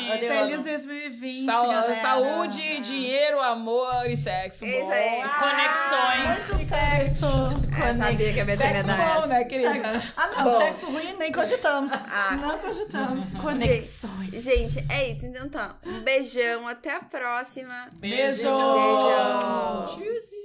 onda. Ade- Feliz 2020, Sau- galera. saúde, dinheiro, amor e sexo. Isso bom. aí. Conexões. Muito sexo. Eu sabia que a minha Sexo ia dar bom, né, querida? Sexo. Ah, não, Bom. sexo ruim nem cogitamos. Ah. Não cogitamos. Conexões. Gente, é isso. Então tá. Um beijão. Até a próxima. Beijo. Beijo. Beijo. Tchauzinho.